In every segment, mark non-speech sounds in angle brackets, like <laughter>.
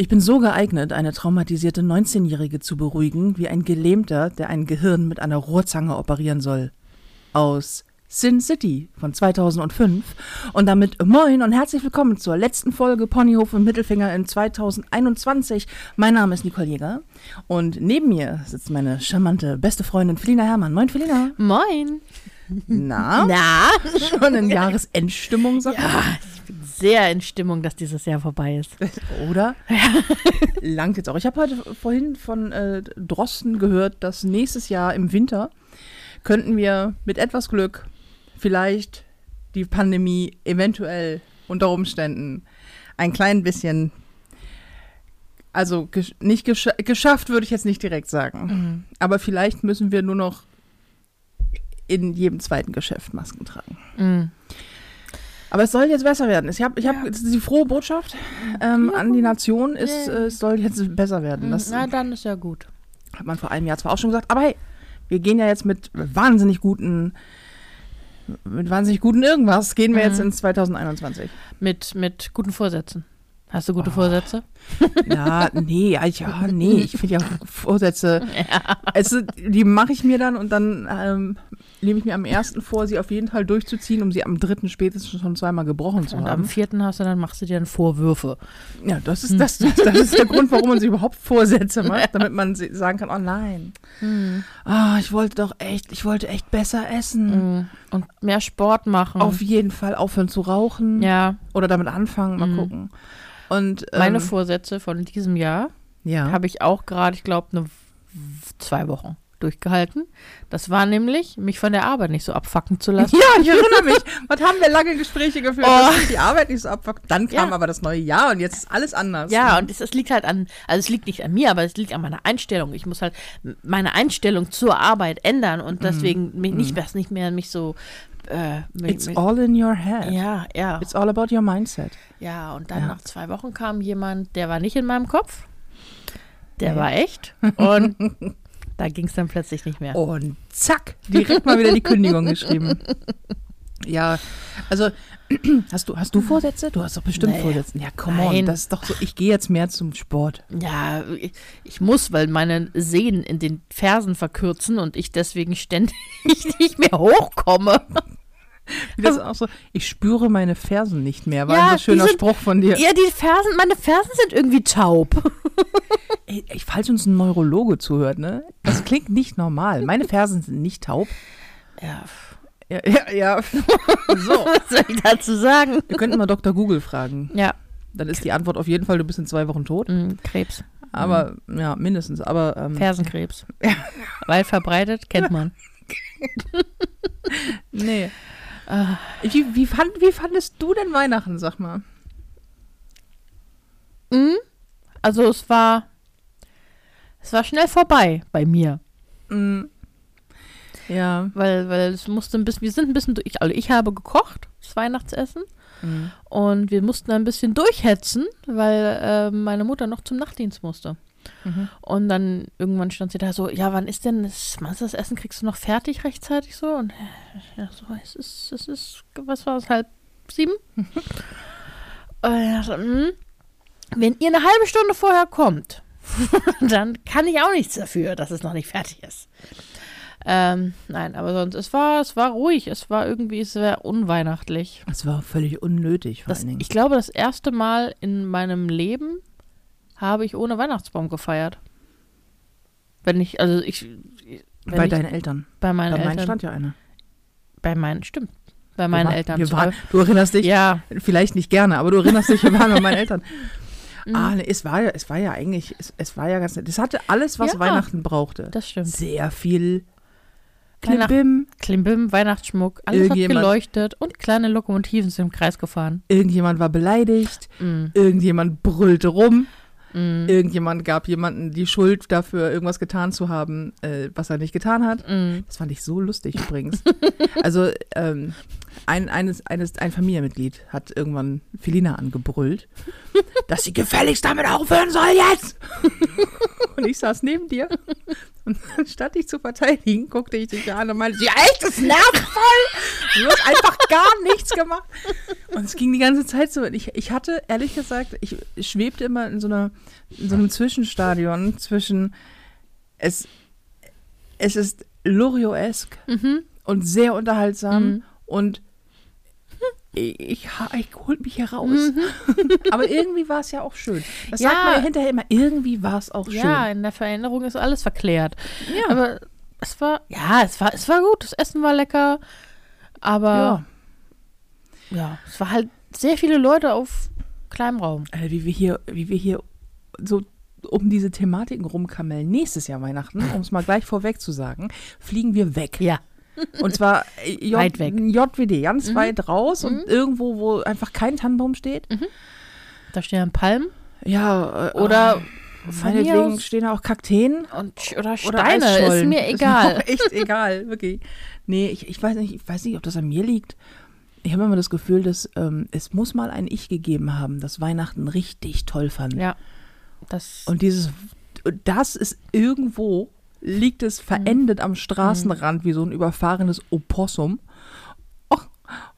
Ich bin so geeignet, eine traumatisierte 19-Jährige zu beruhigen, wie ein Gelähmter, der ein Gehirn mit einer Rohrzange operieren soll. Aus Sin City von 2005. Und damit moin und herzlich willkommen zur letzten Folge Ponyhof und Mittelfinger in 2021. Mein Name ist Nicole Jäger und neben mir sitzt meine charmante beste Freundin Felina Herrmann. Moin Felina. Moin. Na? Na? Schon in Jahresendstimmung, sag Ja, ich bin sehr in Stimmung, dass dieses Jahr vorbei ist. Oder? <laughs> Langt jetzt auch. Ich habe heute vorhin von äh, Drosten gehört, dass nächstes Jahr im Winter könnten wir mit etwas Glück vielleicht die Pandemie eventuell unter Umständen ein klein bisschen, also gesch nicht gesch geschafft, würde ich jetzt nicht direkt sagen. Aber vielleicht müssen wir nur noch in jedem zweiten Geschäft Masken tragen. Mhm. Aber es soll jetzt besser werden. Ich habe ich hab, ist die frohe Botschaft ähm, an die Nation, ist, Ja. äh, es soll jetzt besser werden. Das Na, dann ist ja gut. hat man vor einem Jahr zwar auch schon gesagt, aber hey, wir gehen ja jetzt mit wahnsinnig guten, mit wahnsinnig guten irgendwas, gehen wir Mhm. jetzt ins 2021. Mit, mit guten Vorsätzen. Hast du gute Vorsätze? <laughs> Ja, nee, ja, ja, nee, ich finde ja Vorsätze, <laughs> also, die mache ich mir dann und dann ähm, nehme ich mir am ersten vor, sie auf jeden Fall durchzuziehen, um sie am dritten spätestens schon zweimal gebrochen zu Und haben. am vierten hast du dann machst du dir dann Vorwürfe. Ja, das ist, das, das, das ist der Grund, warum man <laughs> sich überhaupt Vorsätze macht, damit man sagen kann, oh nein, ah, ich wollte doch echt, ich wollte echt besser essen. Mhm. Und mehr Sport machen. Auf jeden Fall aufhören zu rauchen ja, oder damit anfangen, mal Mhm. gucken. Und ähm, meine Vorsätze von diesem Jahr ja. habe ich auch gerade, ich glaube, eine zwei Wochen durchgehalten. Das war nämlich, mich von der Arbeit nicht so abfacken zu lassen. Ja, ich <laughs> erinnere mich. Was haben wir lange Gespräche geführt, Oh. dass die Arbeit nicht so abfuckt. Dann kam Ja. aber das neue Jahr und jetzt ist alles anders. Ja, und es, es liegt halt an, also es liegt nicht an mir, aber es liegt an meiner Einstellung. Ich muss halt meine Einstellung zur Arbeit ändern und deswegen mich nicht, was nicht mehr mich so. Äh, mich, It's mich, all in your head. ja, ja, It's all about your mindset. ja. Und dann Ja. nach zwei Wochen kam jemand, der war nicht in meinem Kopf, der Nee. war echt und <laughs> da ging es dann plötzlich nicht mehr. Und zack, direkt mal wieder die Kündigung <laughs> geschrieben. Ja, also <clears throat> hast du, hast du Vorsätze? Du hast doch bestimmt Nee. Vorsätze. Ja, come on, das ist doch so, ich gehe jetzt mehr zum Sport. Ja, ich, ich muss, weil meine Sehnen in den Fersen verkürzen und ich deswegen ständig <laughs> nicht mehr hochkomme. <laughs> So, ich spüre meine Fersen nicht mehr. War Ja, ein so schöner sind- Spruch von dir. Ja, die Fersen, meine Fersen sind irgendwie taub. <laughs> Ey, ey, falls uns ein Neurologe zuhört, ne? Das klingt nicht normal. Meine Fersen sind nicht taub. Ja, Ja, ja, ja. <laughs> So. was soll ich dazu sagen? Wir könnten mal Dr. Google fragen. Ja, Dann ist die Antwort auf jeden Fall, du bist in zwei Wochen tot. mh, Krebs, Aber, ja, mindestens. Aber, ähm, Fersenkrebs. <laughs> Weit verbreitet, kennt man. <laughs> nee. Wie, wie, fand, wie fandest du denn Weihnachten, sag mal? Mhm. Also es war, es war schnell vorbei bei mir, Mm. Ja. weil, weil es musste ein bisschen, wir sind ein bisschen, durch- ich, also ich habe gekocht, das Weihnachtsessen. Mm. Und wir mussten ein bisschen durchhetzen, weil äh, meine Mutter noch zum Nachtdienst musste. Mhm. Und dann irgendwann stand sie da so, ja, wann ist denn das, das Essen kriegst du noch fertig rechtzeitig so? Und ja, so, es ist, es ist, was war es, halb sieben? <laughs> Und ich dachte, hm, wenn ihr eine halbe Stunde vorher kommt, <laughs> dann kann ich auch nichts dafür, dass es noch nicht fertig ist. Ähm, nein, aber sonst, es war, es war ruhig, es war irgendwie, war unweihnachtlich. Es war völlig unnötig, vor Das, allen Dingen. ich glaube, das erste Mal in meinem Leben habe ich ohne Weihnachtsbaum gefeiert. Wenn ich, also ich, bei ich, deinen Eltern. bei meinen Bei meinen Eltern, stand ja einer. bei meinen, stimmt, bei meinen waren, Eltern. Wir waren, du erinnerst dich, ja, vielleicht nicht gerne, aber du erinnerst dich, wir waren bei meinen Eltern. <laughs> Mhm. Ah, nee, es war ja, es war ja eigentlich, es, es war ja ganz nett. Es hatte alles, was Ja. Weihnachten brauchte. das stimmt. Sehr viel Weihnacht- Klimbim. Klimbim, Weihnachtsschmuck, alles hat geleuchtet und kleine Lokomotiven sind im Kreis gefahren. Irgendjemand war beleidigt. Mm, Irgendjemand brüllte rum. mm, Irgendjemand gab jemanden die Schuld dafür, irgendwas getan zu haben, äh, was er nicht getan hat. mm. Das fand ich so lustig übrigens. <laughs> also ähm, ein, eines, eines, ein Familienmitglied hat irgendwann Felina angebrüllt, <laughs> dass sie gefälligst damit aufhören soll jetzt. <laughs> und ich saß neben dir Und statt dich zu verteidigen, guckte ich dich an und meinte, ja echt, das nervt voll. Du hast einfach gar nichts gemacht. Und es ging die ganze Zeit so. Ich, ich hatte, ehrlich gesagt, ich schwebte immer in so, einer, in so einem Zwischenstadion zwischen es, es ist Loriot-esque Mhm. und sehr unterhaltsam Mhm. Und ich, ich, ich holt mich heraus. Mhm. <laughs> Aber irgendwie war es ja auch schön. Das Ja. sagt man ja hinterher immer, irgendwie war es auch Ja, schön. in der Veränderung ist alles verklärt. Ja. Aber es war, ja, es war, es war gut. Das Essen war lecker. Aber ja. ja, es war halt sehr viele Leute auf kleinem Raum. Alter, wie wir hier, wie wir hier so um diese Thematiken rumkamellen. Nächstes Jahr Weihnachten, <laughs> um es mal gleich vorweg zu sagen, fliegen wir weg. Ja. Und zwar äh, J Weit weg. JWD, ganz Mhm. weit raus und Mhm. irgendwo, wo einfach kein Tannenbaum steht. Da stehen Palmen Ja, äh, oder oh, mir meinetwegen aus- stehen da auch Kakteen. und, oder Oder Steine. Ist Eisschollen. mir mir egal. auch <laughs> echt egal, wirklich. Nee, ich, ich, weiß nicht, ich weiß nicht, ob das an mir liegt. Ich habe immer das Gefühl, dass ähm, es muss mal ein Ich gegeben haben, das Weihnachten richtig toll fand. Ja. Das, Und dieses, das ist irgendwo, liegt es verendet am Straßenrand wie so ein überfahrenes Opossum.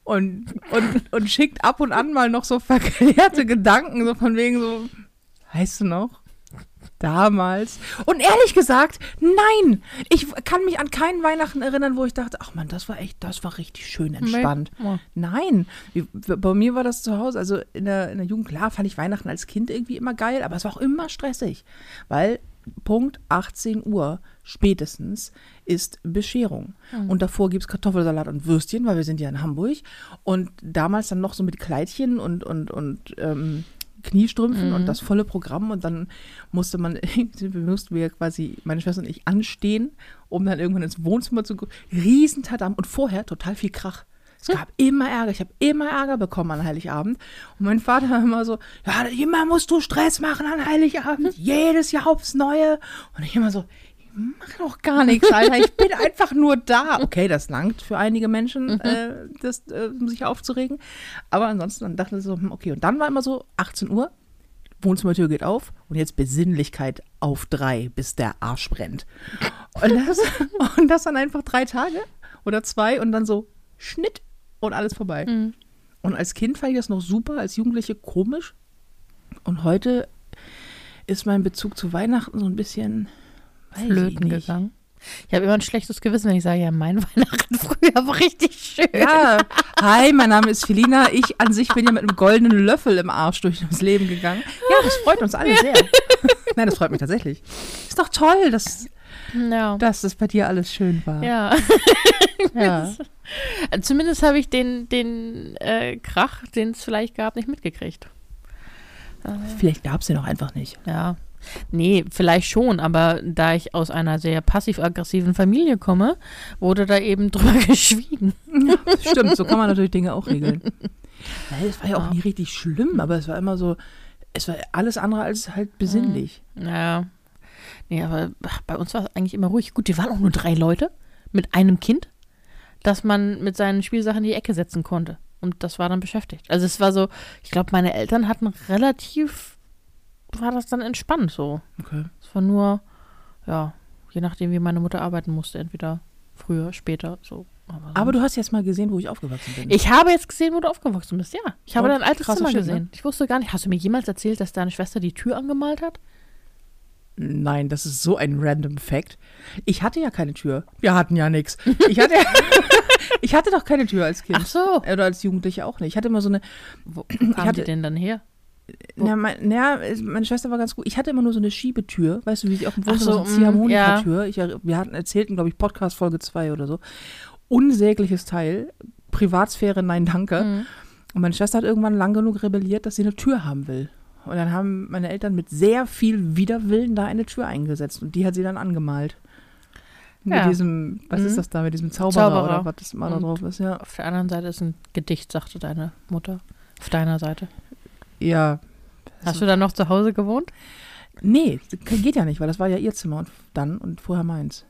Und, und, und schickt ab und an mal noch so verklärte Gedanken, so von wegen so, weißt du noch? Damals. Und ehrlich gesagt, nein. Ich kann mich an keinen Weihnachten erinnern, wo ich dachte, ach man, das war echt, das war richtig schön entspannt. Oh. Nein, bei mir war das zu Hause, also in der, in der Jugend, klar fand ich Weihnachten als Kind irgendwie immer geil, aber es war auch immer stressig, weil Punkt 18 Uhr spätestens ist Bescherung. Und davor gibt es Kartoffelsalat und Würstchen, weil wir sind ja in Hamburg. Und damals dann noch so mit Kleidchen und, und, und ähm, Kniestrümpfen und das volle Programm. Und dann musste man, <laughs> mussten wir quasi, meine Schwester und ich, anstehen, um dann irgendwann ins Wohnzimmer zu gucken. Riesentadam und vorher total viel Krach. Es gab immer Ärger. Ich habe immer Ärger bekommen an Heiligabend. Und mein Vater war immer so, ja, immer musst du Stress machen an Heiligabend. Jedes Jahr aufs Neue. Und ich immer so, ich mache doch gar nichts, Alter. Ich bin einfach nur da. Okay, das langt für einige Menschen, äh, das, äh, um sich aufzuregen. Aber ansonsten dann dachte ich so, hm, okay. Und dann war immer so 18 Uhr, Wohnzimmertür geht auf und jetzt Besinnlichkeit auf drei, bis der Arsch brennt. Und das, <laughs> und das dann einfach drei Tage oder zwei und dann so Schnitt und alles vorbei. Mhm. Und als Kind fand ich das noch super, als Jugendliche komisch. Und heute ist mein Bezug zu Weihnachten so ein bisschen flöten gegangen. Ich habe immer ein schlechtes Gewissen, wenn ich sage, ja, mein <laughs> Weihnachten früher war richtig schön. Ja, hi, mein Name ist Felina. Ich an sich bin ja mit einem goldenen Löffel im Arsch durch das Leben gegangen. Ja, das freut uns alle sehr. <laughs> Nein, das freut mich tatsächlich. Ist doch toll, dass, Ja. dass das bei dir alles schön war. ja. <laughs> Ja. Zumindest habe ich den, den äh, Krach, den es vielleicht gab, nicht mitgekriegt. Vielleicht gab es den auch einfach nicht. Ja. Nee, vielleicht schon, aber da ich aus einer sehr passiv-aggressiven Familie komme, wurde da eben <laughs> drüber geschwiegen. Stimmt, so kann man natürlich Dinge auch regeln. <laughs> Es war ja auch Ja. nie richtig schlimm, aber es war immer so, es war alles andere als halt besinnlich. Ja. Nee, aber ach, bei uns war es eigentlich immer ruhig. Gut, wir waren auch nur drei Leute mit einem Kind, dass man mit seinen Spielsachen in die Ecke setzen konnte. Und das war dann beschäftigt. Also es war so, ich glaube, meine Eltern hatten relativ, war das dann entspannt so. Okay. Es war nur, ja, je nachdem, wie meine Mutter arbeiten musste, entweder früher, später, so. Aber, Aber du hast jetzt mal gesehen, wo ich aufgewachsen bin. ich habe jetzt gesehen, wo du aufgewachsen bist, ja. Ich habe Und dein altes Zimmer Shit, gesehen. ne? Ich wusste gar nicht, hast du mir jemals erzählt, dass deine Schwester die Tür angemalt hat? Nein, das ist so ein random Fact. Ich hatte ja keine Tür. Wir hatten ja nichts. Ich hatte, <laughs> <laughs> ich hatte doch keine Tür als Kind. Ach so. Oder als Jugendliche auch nicht. Ich hatte immer so eine. Wo <clears throat> kam hatte- die denn dann her? Na, mein, na, meine Schwester war ganz gut. Ich hatte immer nur so eine Schiebetür, weißt du, wie sie auf dem Wohnzimmer so, so, eine mm, Ziehharmonika-Tür. Ich, wir hatten erzählten, glaube ich, Podcast Folge 2 oder so. Unsägliches Teil. Privatsphäre, nein, danke. Mhm. Und meine Schwester hat irgendwann lang genug rebelliert, dass sie eine Tür haben will. Und dann haben meine Eltern mit sehr viel Widerwillen da eine Tür eingesetzt. Und die hat sie dann angemalt. Mit Ja. diesem, was Mhm. ist das da, mit diesem Zauberer, Zauberer. oder was das mal da drauf ist, ja. Auf der anderen Seite ist ein Gedicht, sagte deine Mutter. Auf deiner Seite. Ja. Hast du dann noch zu Hause gewohnt? Nee, geht ja nicht, weil das war ja ihr Zimmer und dann und vorher meins.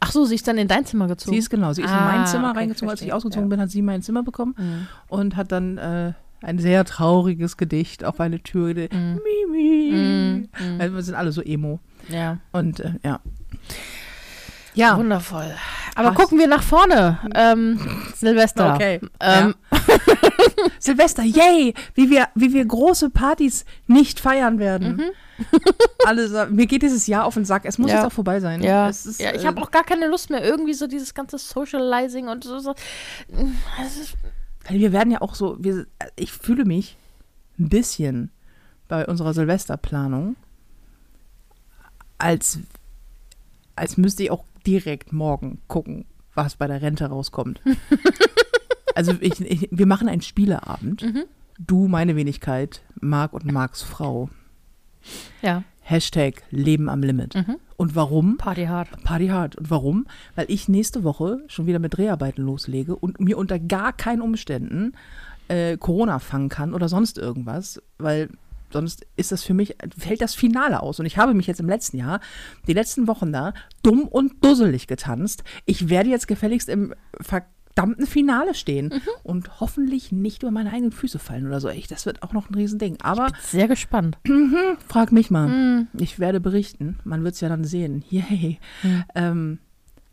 Ach so, sie ist dann in dein Zimmer gezogen. Sie ist genau, sie ist in Ah, mein Zimmer okay, reingezogen. Als ich verstehe, ausgezogen ja. bin, hat sie mein Zimmer bekommen Mhm. und hat dann äh, ein sehr trauriges Gedicht auf eine Tür. Mhm. Mimi. Mhm. Mhm. Also wir sind alle so emo. Ja. Und äh, ja. Ja. Wundervoll. Aber Hast- gucken wir nach vorne. Ähm, Silvester. Okay. Ähm, <laughs> Silvester, yay! Wie wir, wie wir große Partys nicht feiern werden. <laughs> Alle sagen, mir geht dieses Jahr auf den Sack. Es muss Ja. jetzt auch vorbei sein. Ja, es ist, ja ich äh, habe auch gar keine Lust mehr. Irgendwie so dieses ganze Socializing und so. so. Das ist, wir werden ja auch so, wir, ich fühle mich ein bisschen bei unserer Silvesterplanung, als, als müsste ich auch direkt morgen gucken, was bei der Rente rauskommt. <laughs> also ich, ich, wir machen einen Spieleabend. Du, meine Wenigkeit, Marc und Marks Frau. ja, Hashtag Leben am Limit. Und warum? Party hard. Party hard. Und warum? Weil ich nächste Woche schon wieder mit Dreharbeiten loslege und mir unter gar keinen Umständen äh, Corona fangen kann oder sonst irgendwas, weil sonst ist das für mich, fällt das Finale aus. Und ich habe mich jetzt im letzten Jahr, die letzten Wochen da, dumm und dusselig getanzt. Ich werde jetzt gefälligst im verdammten Finale stehen und hoffentlich nicht über meine eigenen Füße fallen oder so. Echt, das wird auch noch ein Riesending. Aber Sehr gespannt. <clears throat> Frag mich mal. Ich werde berichten. Man wird es ja dann sehen. <laughs> Yay. Ähm,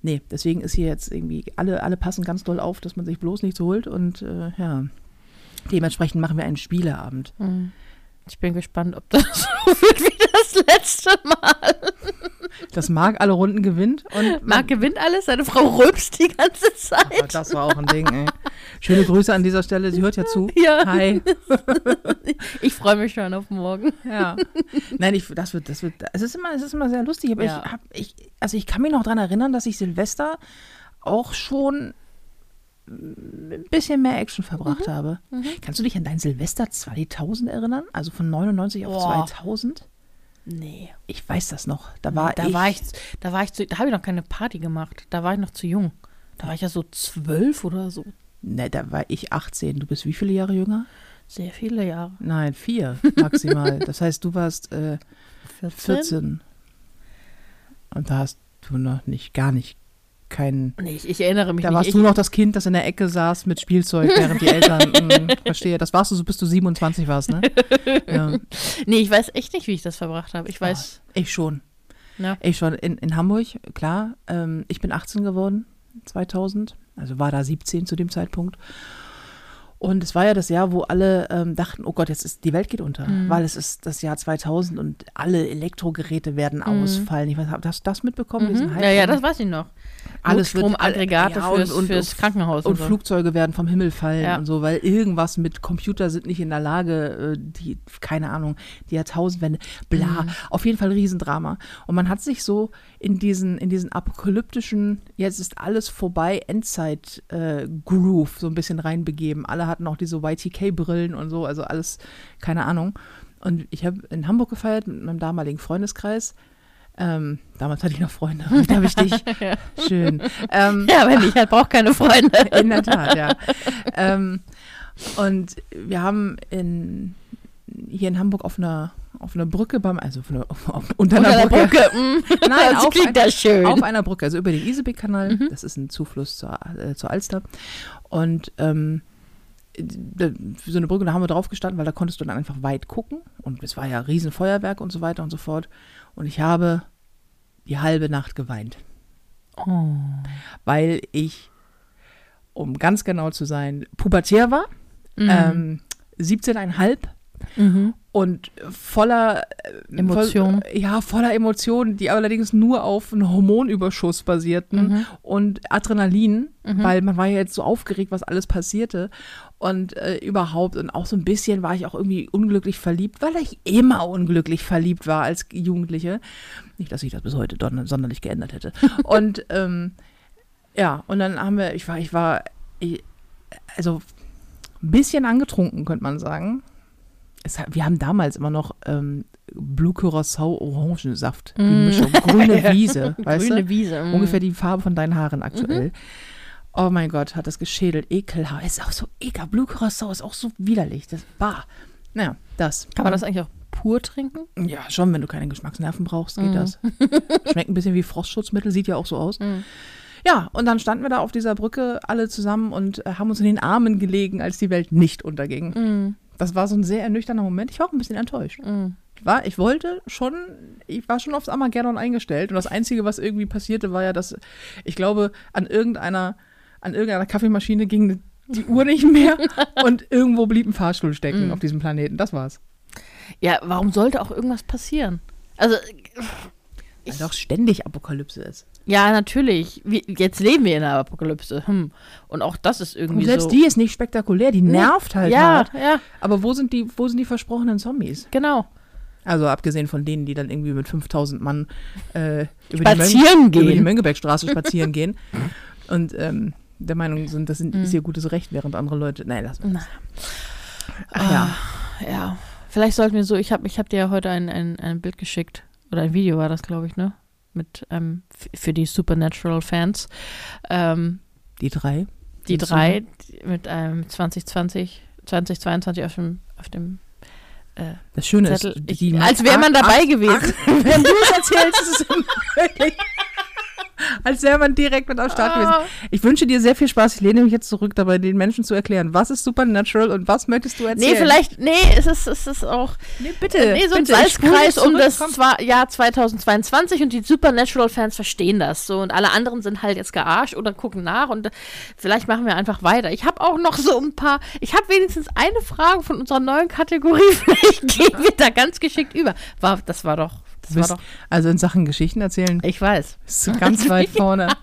nee, deswegen ist hier jetzt irgendwie, alle, alle passen ganz doll auf, dass man sich bloß nichts holt. Und äh, ja, dementsprechend machen wir einen Spieleabend. Ich bin gespannt, ob das <laughs> so wird wie das letzte Mal. Das Marc alle Runden gewinnt. Und <laughs> Marc gewinnt alles, seine Frau rülpst die ganze Zeit. das war auch ein Ding, ey. Schöne Grüße an dieser Stelle. Sie hört ja zu. Ja. Hi. <laughs> Ich freue mich schon auf morgen. Ja. Nein, ich, das wird, das wird, es ist immer, es ist immer sehr lustig, aber Ja. ich hab, ich, also ich kann mich noch daran erinnern, dass ich Silvester auch schon ein bisschen mehr Action verbracht habe. Kannst du dich an dein Silvester 2000 erinnern? Also von 99 auf Boah. 2000? Nee. Ich weiß das noch. Da war da ich, war ich, da war ich zu, da habe ich noch keine Party gemacht. Da war ich noch zu jung. Da war ich ja so zwölf oder so. Ne, da war ich 18. Du bist wie viele Jahre jünger? Sehr viele Jahre. Nein, vier maximal. <laughs> das heißt, du warst äh, 14? 14. Und da hast du noch nicht, gar nicht keinen Nee, ich, ich erinnere mich Da nicht. warst ich, du noch das Kind, das in der Ecke saß mit Spielzeug, während die Eltern, <laughs> mh, verstehe, das warst du, so bis du 27 warst, ne? Ja. <laughs> Nee, ich weiß echt nicht, wie ich das verbracht habe. Ich weiß. Ich schon. Ja. Ich schon. In, in Hamburg, klar. Ähm, ich bin 18 geworden, 2000. Also war da 17 zu dem Zeitpunkt. Und es war ja das Jahr, wo alle ähm, dachten, oh Gott, jetzt ist die Welt geht unter, Mhm. weil es ist das Jahr 2000 und alle Elektrogeräte werden ausfallen. Ich weiß, hast du das mitbekommen? Mhm. Ja, ja, das weiß ich noch. Alles Stromaggregate ja, und- fürs, und- fürs und- Krankenhaus. und so. Flugzeuge werden vom Himmel fallen Ja. und so, weil irgendwas mit Computer sind nicht in der Lage, äh, die, keine Ahnung, die Jahrtausendwende, bla. Mhm. Auf jeden Fall Riesendrama. Und man hat sich so in diesen, in diesen apokalyptischen, jetzt ist alles vorbei, Endzeit-Groove so ein bisschen reinbegeben. Alle hatten auch diese YTK-Brillen und so, also alles, keine Ahnung. Und ich habe in Hamburg gefeiert mit meinem damaligen Freundeskreis. Ähm, damals hatte ich noch Freunde, <laughs> heute habe ich dich. <laughs> Schön. Ähm, ja, wenn ich halt brauche keine Freunde. <laughs> in der Tat, ja. ähm, und wir haben in, hier in Hamburg auf einer, auf einer Brücke beim, also auf einer, auf, <laughs> auf, unter, Unter einer Brücke, Brücke. mm. <laughs> Nein, das auf klingt ein- schön. auf einer Brücke, also über den Isebeck-Kanal, das ist ein Zufluss zur, äh, zur Alster. Und ähm, so eine Brücke, da haben wir drauf gestanden, weil da konntest du dann einfach weit gucken. Und es war ja Riesenfeuerwerk und so weiter und so fort. Und ich habe die halbe Nacht geweint. Oh. weil ich, um ganz genau zu sein, pubertär war, Mhm. ähm, 17,5 Mhm. und voller äh, Emotionen. Voll, ja, voller Emotionen, die allerdings nur auf einen Hormonüberschuss basierten Mhm. und Adrenalin, weil man war ja jetzt so aufgeregt, was alles passierte und äh, überhaupt und auch so ein bisschen war ich auch irgendwie unglücklich verliebt, weil ich immer unglücklich verliebt war als Jugendliche. Nicht, dass ich das bis heute sonderlich geändert hätte. <laughs> und ähm, ja, und dann haben wir, ich war, ich war, ich, also ein bisschen angetrunken, könnte man sagen. Es, wir haben damals immer noch ähm, Blue Curacao Orangensaft, die Mm. Mischung, <laughs> grüne Wiese, weißt Grüne du? Wiese. mm. Ungefähr die Farbe von deinen Haaren aktuell. Oh mein Gott, hat das geschädelt. Ekelhaft. Ist auch so ekelhaft. Blue Curacao ist auch so widerlich. Das bah. Naja, das. Kann man das eigentlich auch pur trinken? Ja, schon, wenn du keine Geschmacksnerven brauchst, geht Mhm. das. <laughs> Schmeckt ein bisschen wie Frostschutzmittel, sieht ja auch so aus. Mhm. Ja, und dann standen wir da auf dieser Brücke alle zusammen und äh, haben uns in den Armen gelegen, als die Welt nicht unterging. Das war so ein sehr ernüchternder Moment. Ich war auch ein bisschen enttäuscht. Mhm. war, ich wollte schon, ich war schon aufs Armageddon eingestellt und das Einzige, was irgendwie passierte, war ja, dass ich glaube, an irgendeiner, an irgendeiner Kaffeemaschine ging die Uhr nicht mehr <laughs> und irgendwo blieb ein Fahrstuhl stecken Mhm. auf diesem Planeten. Das war's. Ja, warum sollte auch irgendwas passieren? Also, Weil doch ständig Apokalypse ist. Ja, natürlich. Wir, jetzt leben wir in einer Apokalypse. Hm. Und auch das ist irgendwie Und selbst so. die ist nicht spektakulär, die nervt halt ja, hart. ja, Aber wo sind die, wo sind die versprochenen Zombies? genau. Also abgesehen von denen, die dann irgendwie mit 5000 Mann äh, über, die Spazieren Mönch, über die. Mönckebergstraße <laughs> spazieren gehen und ähm, der Meinung sind, das sind, Mhm. ist ihr gutes Recht, während andere Leute. Nein, lass mal. Ach ja. Ah, ja. Vielleicht sollten wir so, ich habe ich hab dir ja heute ein, ein, ein Bild geschickt. Oder ein Video war das, glaube ich, ne? Mit, ähm, für die Supernatural-Fans. Ähm, Die drei. die drei die mit einem 2020, 2022 auf dem, auf dem äh, Das Schöne Zettel. ist, Ich, als wäre man dabei ach, gewesen. <laughs> Wenn du es erzählst, ist es <laughs> wirklich. Als wäre man direkt mit am Start gewesen. Ah. Ich wünsche dir sehr viel Spaß. Ich lehne mich jetzt zurück, dabei den Menschen zu erklären, was ist Supernatural und was möchtest du erzählen. Nee, vielleicht, nee, es ist, es ist auch Nee, bitte. Äh, nee, so ein Salzkreis um das zwar Jahr 2022 und die Supernatural-Fans verstehen das so und alle anderen sind halt jetzt gearscht oder gucken nach und äh, vielleicht machen wir einfach weiter. Ich habe auch noch so ein paar, ich habe wenigstens eine Frage von unserer neuen Kategorie, <laughs> vielleicht gehen wir da ganz geschickt über. War, das war doch, das Du war bist, doch, also in Sachen Geschichten erzählen, ich weiß. bist du ganz weit vorne. <laughs>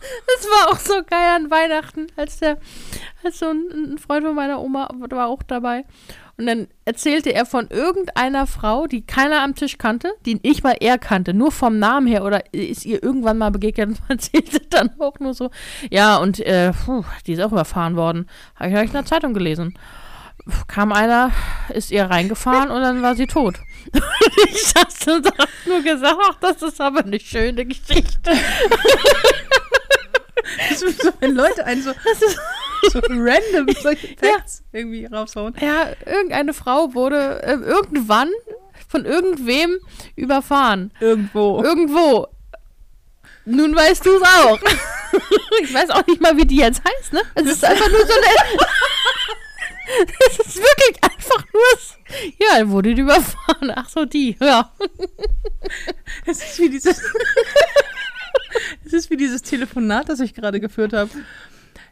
Das war auch so geil an Weihnachten, als der, als so ein, ein Freund von meiner Oma war auch dabei. Und dann erzählte er von irgendeiner Frau, die keiner am Tisch kannte, die nicht mal er kannte, nur vom Namen her oder ist ihr irgendwann mal begegnet und <laughs> erzählte dann auch nur so, ja, und äh, puh, die ist auch überfahren worden. Habe ich in der Zeitung gelesen. Kam einer, ist ihr reingefahren und dann war sie tot. <laughs> ich saß und hab nur gesagt, ach, das ist aber eine schöne Geschichte. Das ist so, wenn Leute einen so, so random solche <laughs> Facts irgendwie raushauen. Ja, irgendeine Frau wurde äh, irgendwann von irgendwem überfahren. Irgendwo. Irgendwo. Nun weißt du es auch. <laughs> ich weiß auch nicht mal, wie die jetzt heißt, ne? Es ist einfach nur so eine. Es ist wirklich einfach nur. Ja, dann wurde überfahren. Ach so, die. Ja. Es ist wie dieses. <laughs> Es ist wie dieses Telefonat, das ich gerade geführt habe.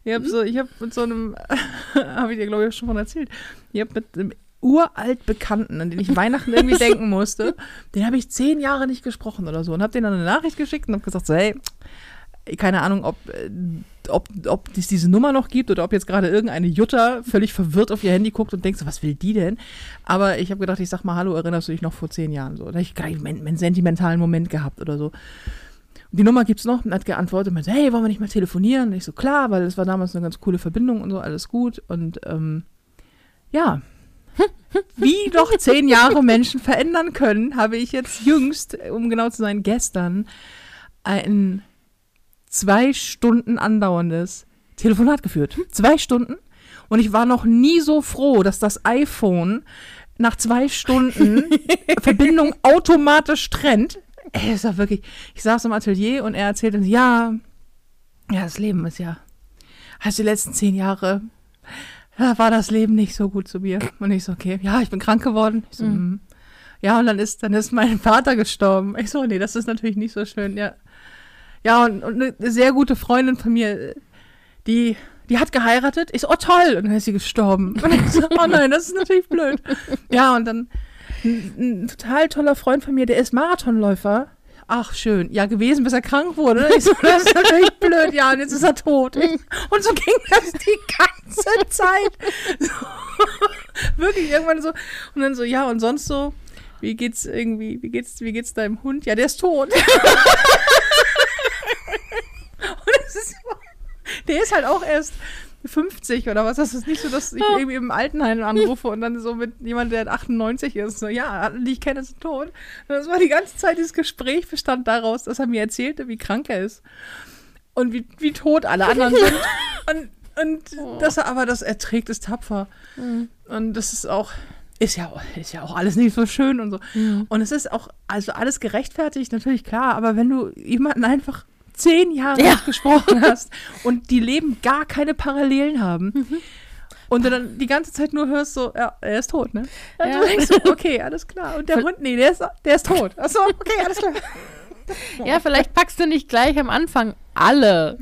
Ich habe so, ich habe mit so einem, <laughs> habe ich dir glaube ich schon von erzählt. Ich habe mit einem uralt Bekannten, an den ich Weihnachten irgendwie <laughs> denken musste, den habe ich zehn Jahre nicht gesprochen oder so und habe denen dann eine Nachricht geschickt und habe gesagt so, hey, keine Ahnung, ob, äh, ob, ob es diese Nummer noch gibt oder ob jetzt gerade irgendeine Jutta völlig verwirrt auf ihr Handy guckt und denkt so, was will die denn? Aber ich habe gedacht, ich sag mal, hallo, erinnerst du dich noch vor zehn Jahren so? Da habe ich gleich einen, einen sentimentalen Moment gehabt oder so. Und die Nummer gibt's noch und hat geantwortet und meinte, hey, wollen wir nicht mal telefonieren? Und ich so, klar, weil es war damals eine ganz coole Verbindung und so, alles gut. Und ähm, ja, <laughs> wie doch zehn Jahre Menschen verändern können, habe ich jetzt jüngst, um genau zu sein, gestern ein zwei Stunden andauerndes Telefonat geführt. Zwei Stunden. Und ich war noch nie so froh, dass das iPhone nach zwei Stunden <laughs> Verbindung automatisch trennt. Ey, das war wirklich, ich saß im Atelier und er erzählte, ja, ja, das Leben ist ja, also die letzten zehn Jahre, da war das Leben nicht so gut zu mir. Und ich so, okay, ja, ich bin krank geworden. Ich so, mhm. ja, und dann ist, dann ist mein Vater gestorben. Ich so, nee, das ist natürlich nicht so schön, ja. Ja, und, und eine sehr gute Freundin von mir, die, die hat geheiratet. Ich so, oh toll, und dann ist sie gestorben. <laughs> Und ich so, oh nein, das ist natürlich blöd. Ja, und dann ein, ein total toller Freund von mir, der ist Marathonläufer. Ach, schön. Ja, gewesen, bis er krank wurde. Ich so, das ist natürlich blöd. Ja, und jetzt ist er tot. Und so ging das die ganze Zeit. So, <laughs> wirklich irgendwann so. Und dann so, ja, und sonst so, wie geht's irgendwie, wie geht's, wie geht's deinem Hund? Ja, der ist tot. <laughs> ist, der ist halt auch erst 50 oder was. Das ist nicht so, dass ich irgendwie im Altenheim anrufe und dann so mit jemand, der 98 ist, so, ja, ich kenne, sind tot. Und das war die ganze Zeit, dieses Gespräch bestand daraus, dass er mir erzählte, wie krank er ist. Und wie, wie tot alle anderen <laughs> sind. Und, und dass er aber das erträgt, ist tapfer. Und das ist auch, ist ja, auch- ist ja auch alles nicht so schön und so. Und es ist auch, also alles gerechtfertigt, natürlich klar, aber wenn du jemanden einfach zehn Jahre Ja. gesprochen hast und die Leben gar keine Parallelen haben, Und du dann die ganze Zeit nur hörst so, ja, er ist tot, ne? Und Ja. du denkst so, okay, alles klar. Und der Hund, nee, der ist, der ist tot. Achso, okay, alles klar. Ja, vielleicht packst du nicht gleich am Anfang alle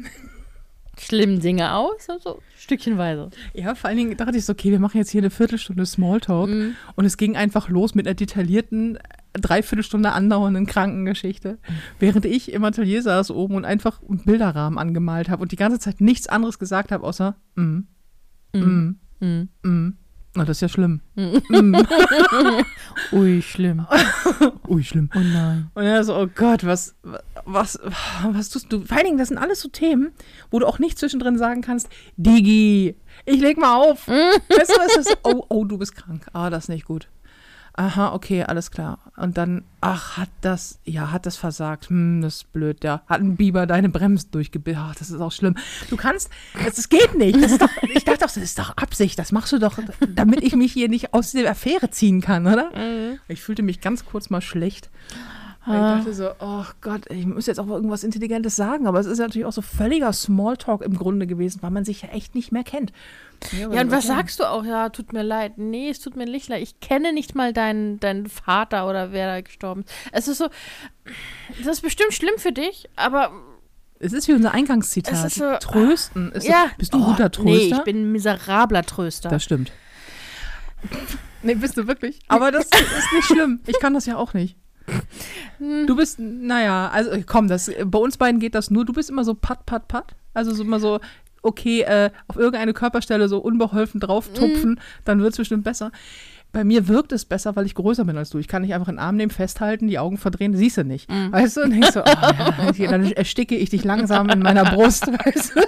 schlimmen Dinge aus, so stückchenweise. Ja, vor allen Dingen dachte ich so, okay, wir machen jetzt hier eine Viertelstunde Smalltalk. Und es ging einfach los mit einer detaillierten, Dreiviertelstunde andauernden Krankengeschichte. Während ich im Atelier saß oben und einfach einen Bilderrahmen angemalt habe und die ganze Zeit nichts anderes gesagt habe, außer mm, mm, Mhm. mm. Na, das ist ja schlimm. Mm. <laughs> Ui, schlimm. <laughs> Ui, schlimm. Oh nein. Und er so, oh Gott, was, was, was tust du? Vor allen Dingen, das sind alles so Themen, wo du auch nicht zwischendrin sagen kannst, Digi, ich leg mal auf. weißt du, was das? Oh, oh, du bist krank. Ah, das ist nicht gut. Aha, okay, alles klar. Und dann, ach, hat das, ja, hat das versagt. Hm, das ist blöd, ja. Hat ein Biber deine Bremsen durchgebildet. Ach, das ist auch schlimm. Du kannst, das, das geht nicht. Das ist doch, ich dachte doch, das ist doch Absicht. Das machst du doch, damit ich mich hier nicht aus der Affäre ziehen kann, oder? Ich fühlte mich ganz kurz mal schlecht. Ich dachte so, oh Gott, ich muss jetzt auch mal irgendwas Intelligentes sagen, aber es ist ja natürlich auch so völliger Smalltalk im Grunde gewesen, weil man sich ja echt nicht mehr kennt. Ja, und was sagst du auch? Ja, tut mir leid. Nee, es tut mir nicht leid. Ich kenne nicht mal deinen, deinen Vater oder wer da gestorben ist. Es ist so, das ist bestimmt schlimm für dich, aber Es ist wie unser Eingangszitat. Es ist so, Trösten. Ist ja. so, bist du ein Oh, guter Tröster? Nee, ich bin ein miserabler Tröster. Das stimmt. Nee, bist du wirklich? Aber das ist nicht schlimm. Ich kann das ja auch nicht. Du bist, naja, also komm, das, bei uns beiden geht das nur. Du bist immer so pat, pat, pat. Also so immer so, okay, äh, auf irgendeine Körperstelle so unbeholfen drauf tupfen, dann wird es bestimmt besser. Bei mir wirkt es besser, weil ich größer bin als du. Ich kann dich einfach in den Arm nehmen, festhalten, die Augen verdrehen, siehst du nicht. Weißt du? Und denkst so, oh, ja, dann ersticke ich dich langsam in meiner Brust, <laughs> weißt du?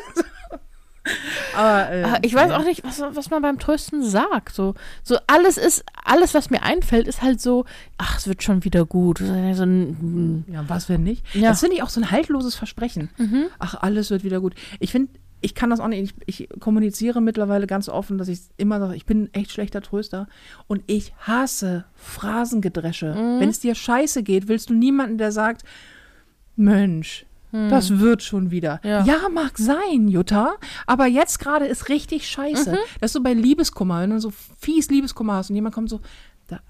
Aber, äh, Ah, Ich weiß auch nicht, was, was man beim Trösten sagt. So, so alles ist, alles, was mir einfällt, ist halt so, ach, es wird schon wieder gut. So ein, Ja, was wenn nicht? Ja. Das finde ich auch so ein haltloses Versprechen. Ach, alles wird wieder gut. Ich finde, ich kann das auch nicht. Ich, ich kommuniziere mittlerweile ganz offen, dass ich immer sage, ich bin ein echt schlechter Tröster. Und ich hasse Phrasengedresche. Wenn es dir scheiße geht, willst du niemanden, der sagt, Mensch, das wird schon wieder. Ja. Ja. mag sein, Jutta, aber jetzt gerade ist richtig scheiße. Das ist so bei Liebeskummer, wenn du so fies Liebeskummer hast und jemand kommt so,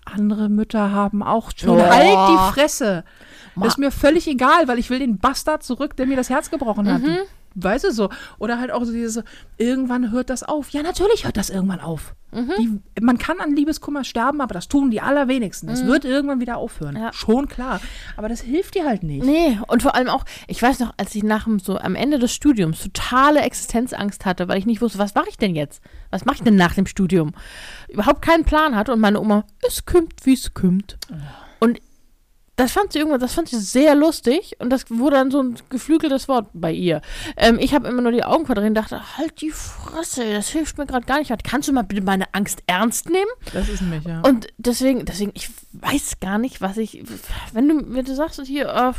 andere Mütter haben auch schon. Oh. Halt die Fresse. Das ist mir völlig egal, weil ich will den Bastard zurück, der mir das Herz gebrochen hat. Weißt du so? Oder halt auch so dieses, irgendwann hört das auf. Ja, natürlich hört das irgendwann auf. Die, man kann an Liebeskummer sterben, aber das tun die allerwenigsten. Es wird irgendwann wieder aufhören. Ja. Schon klar. Aber das hilft dir halt nicht. Nee, und vor allem auch, ich weiß noch, als ich nach dem, so am Ende des Studiums totale Existenzangst hatte, weil ich nicht wusste, was mache ich denn jetzt? Was mache ich denn nach dem Studium? Überhaupt keinen Plan hatte und meine Oma, es kümmt, wie es kümmt. Und das fand sie irgendwann, das fand sie sehr lustig und das wurde dann so ein geflügeltes Wort bei ihr. Ähm, ich habe immer nur die Augen verdreht und dachte, halt die Fresse, das hilft mir gerade gar nicht. Kannst du mal bitte meine Angst ernst nehmen? Das ist nämlich, ja. Und deswegen, deswegen, ich weiß gar nicht, was ich. Wenn du, wenn du sagst, hier, äh,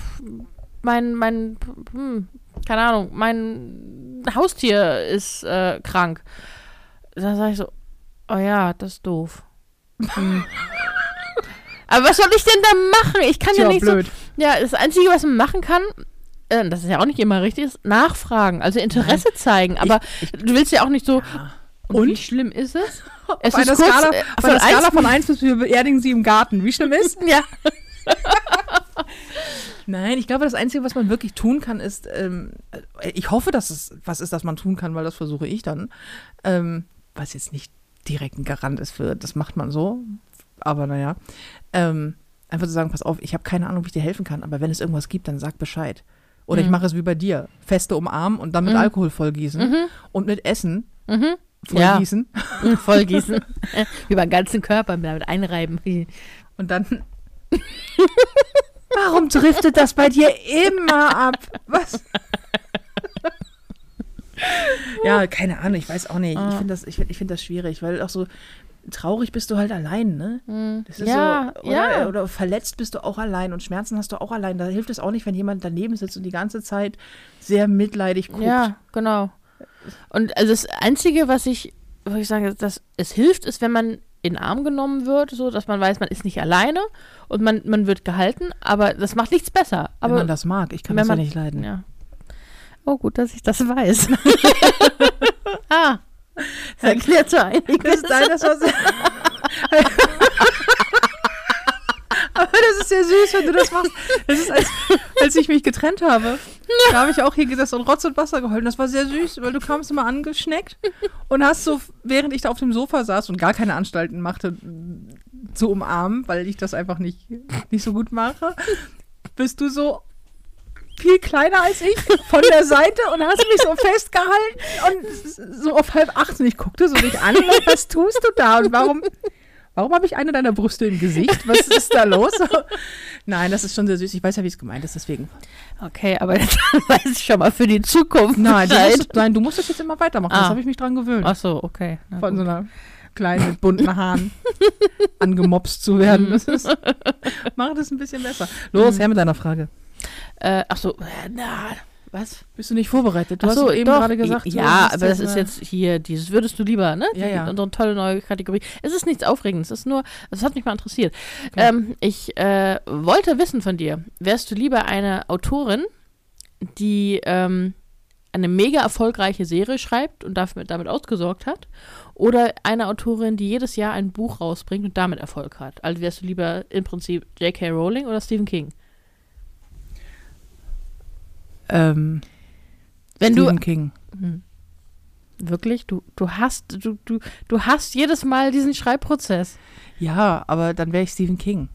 mein, mein, hm, keine Ahnung, mein Haustier ist äh, krank, dann sage ich so, oh ja, das ist doof. <laughs> Hm. Aber was soll ich denn da machen? Ich kann Tja, ja nicht blöd. so. Ja, das Einzige, was man machen kann, äh, das ist ja auch nicht immer richtig, ist nachfragen, also Interesse zeigen. Aber du willst ja auch nicht so. Und, Und? wie schlimm ist es? <laughs> Auf Es einer ist kurz, Skala, äh, auf von einer Skala eins- von <laughs> 1 bis wir beerdigen sie im Garten. Wie schlimm ist? <laughs> Ja. Nein, ich glaube, das Einzige, was man wirklich tun kann, ist, ähm, äh, ich hoffe, dass es was ist, das man tun kann, weil das versuche ich dann. Ähm, was jetzt nicht direkt ein Garant ist für, das macht man so, aber naja. Ähm, einfach zu sagen, pass auf, ich habe keine Ahnung, wie ich dir helfen kann, aber wenn es irgendwas gibt, dann sag Bescheid. Oder ich Mhm. mache es wie bei dir. Feste umarmen und dann mit Mhm. Alkohol vollgießen Mhm. und mit Essen Mhm. Ja. <laughs> vollgießen. Vollgießen. <laughs> Über den ganzen Körper damit einreiben. Und dann. <laughs> Warum driftet das bei dir immer ab? Was? ja, keine Ahnung, ich weiß auch nicht. Ich Ah. finde das, ich ich find das schwierig, weil auch so traurig bist du halt allein, ne? Das ist Ja, so, oder, ja. oder verletzt bist du auch allein und Schmerzen hast du auch allein. Da hilft es auch nicht, wenn jemand daneben sitzt und die ganze Zeit sehr mitleidig guckt. Ja, genau. Und also das Einzige, was ich, wo ich sage, dass es hilft, ist, wenn man in den Arm genommen wird, so dass man weiß, man ist nicht alleine und man, man wird gehalten, aber das macht nichts besser. wenn Aber man das mag. Ich kann wenn das ja man- nicht leiden. ja. Oh, gut, dass ich das weiß. <laughs> <laughs> ah, Das erklärt so Das einiges. ist dein, das was. Aber das ist ja süß, wenn du das machst. Das ist, als, als ich mich getrennt habe. Da habe ich auch hier gesessen und Rotz und Wasser geholfen. Das war sehr süß, weil du kamst immer angeschneckt und hast so, während ich da auf dem Sofa saß und gar keine Anstalten machte, zu umarmen, weil ich das einfach nicht, nicht so gut mache, bist du so viel kleiner als ich von der Seite und hast mich so festgehalten und so auf halb acht und ich guckte so dich an, was tust du da und warum, warum habe ich eine deiner Brüste im Gesicht? Was ist da los? Nein, das ist schon sehr süß. Ich weiß ja, wie es gemeint ist, deswegen. Okay, aber dann <laughs> weiß ich schon mal für die Zukunft. Nein, du musst, nein, du musst das jetzt immer weitermachen. Das Ah. habe ich mich dran gewöhnt. Ach so, okay. Na Von gut. so einer kleinen mit bunten Haaren <laughs> angemopst zu werden. Das ist, <laughs> mach das ein bisschen besser. Los, her mit deiner Frage. Äh, ach so, na, was? Bist du nicht vorbereitet? Du Ach hast so, doch eben doch, gerade gesagt. Ja, aber das hast ist jetzt hier, dieses würdest du lieber, ne? Ja, ja. Unsere tolle neue Kategorie. Es ist nichts Aufregendes, es ist nur, es hat mich mal interessiert. Ähm, ich äh, wollte wissen von dir, wärst du lieber eine Autorin, die ähm, eine mega erfolgreiche Serie schreibt und dafür, damit ausgesorgt hat, oder eine Autorin, die jedes Jahr ein Buch rausbringt und damit Erfolg hat? Also wärst du lieber im Prinzip J.K. Rowling oder Stephen King? Ähm, Wenn du Stephen King. wirklich, du, du hast, du, du, du hast jedes Mal diesen Schreibprozess. Ja, aber dann wäre ich Stephen King.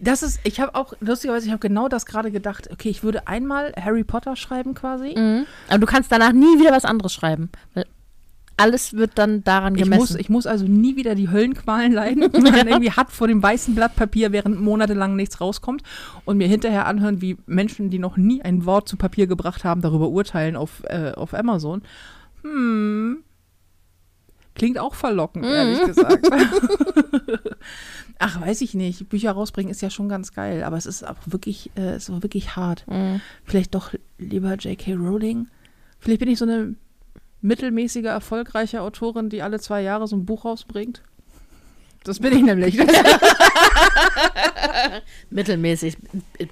Das ist, ich habe auch, lustigerweise, ich habe genau das gerade gedacht. Okay, ich würde einmal Harry Potter schreiben quasi. Mhm. Aber du kannst danach nie wieder was anderes schreiben. Weil alles wird dann daran Ich gemessen. muss, ich muss also nie wieder die Höllenqualen leiden, <laughs> die man irgendwie hat vor dem weißen Blatt Papier, während monatelang nichts rauskommt und mir hinterher anhören, wie Menschen, die noch nie ein Wort zu Papier gebracht haben, darüber urteilen auf, äh, auf Amazon. Hm. Klingt auch verlockend, ehrlich gesagt. <laughs> Ach, weiß ich nicht. Bücher rausbringen ist ja schon ganz geil, aber es ist auch wirklich, äh, es war wirklich hart. Mhm. Vielleicht doch lieber J.K. Rowling. Vielleicht bin ich so eine mittelmäßige, erfolgreiche Autorin, die alle zwei Jahre so ein Buch rausbringt. Das bin ich nämlich. <laughs> Mittelmäßig.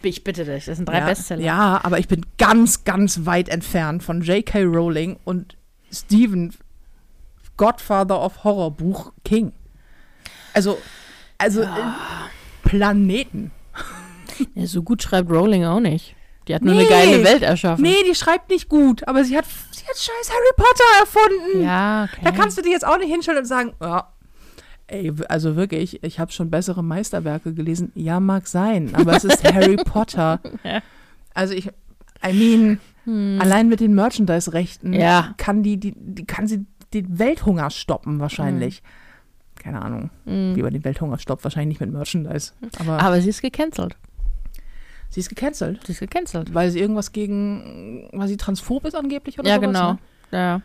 Ich bitte dich. Das sind drei ja, Bestseller. Ja, aber ich bin ganz, ganz weit entfernt von J.K. Rowling und Stephen, Godfather of Horror Buch King. Also, also äh, Planeten. Ja, so gut schreibt Rowling auch nicht. Die hat nur Nee. eine geile Welt erschaffen. Nee, die schreibt nicht gut, aber sie hat, sie hat scheiß Harry Potter erfunden. Ja, okay. Da kannst du dir jetzt auch nicht hinstellen und sagen, ja, ey, also wirklich, ich habe schon bessere Meisterwerke gelesen. Ja, mag sein, aber es ist <laughs> Harry Potter. Ja. Also ich, I mean, allein mit den Merchandise-Rechten Ja. kann die, die, die, kann sie den Welthunger stoppen wahrscheinlich. Keine Ahnung, wie man den Welthunger stoppt, wahrscheinlich nicht mit Merchandise. Aber, Aber sie ist gecancelt. Sie ist gecancelt, Sie ist gecancelt. weil sie irgendwas gegen, weil sie transphob ist angeblich oder Ja, sowas, genau. Ne? Ja.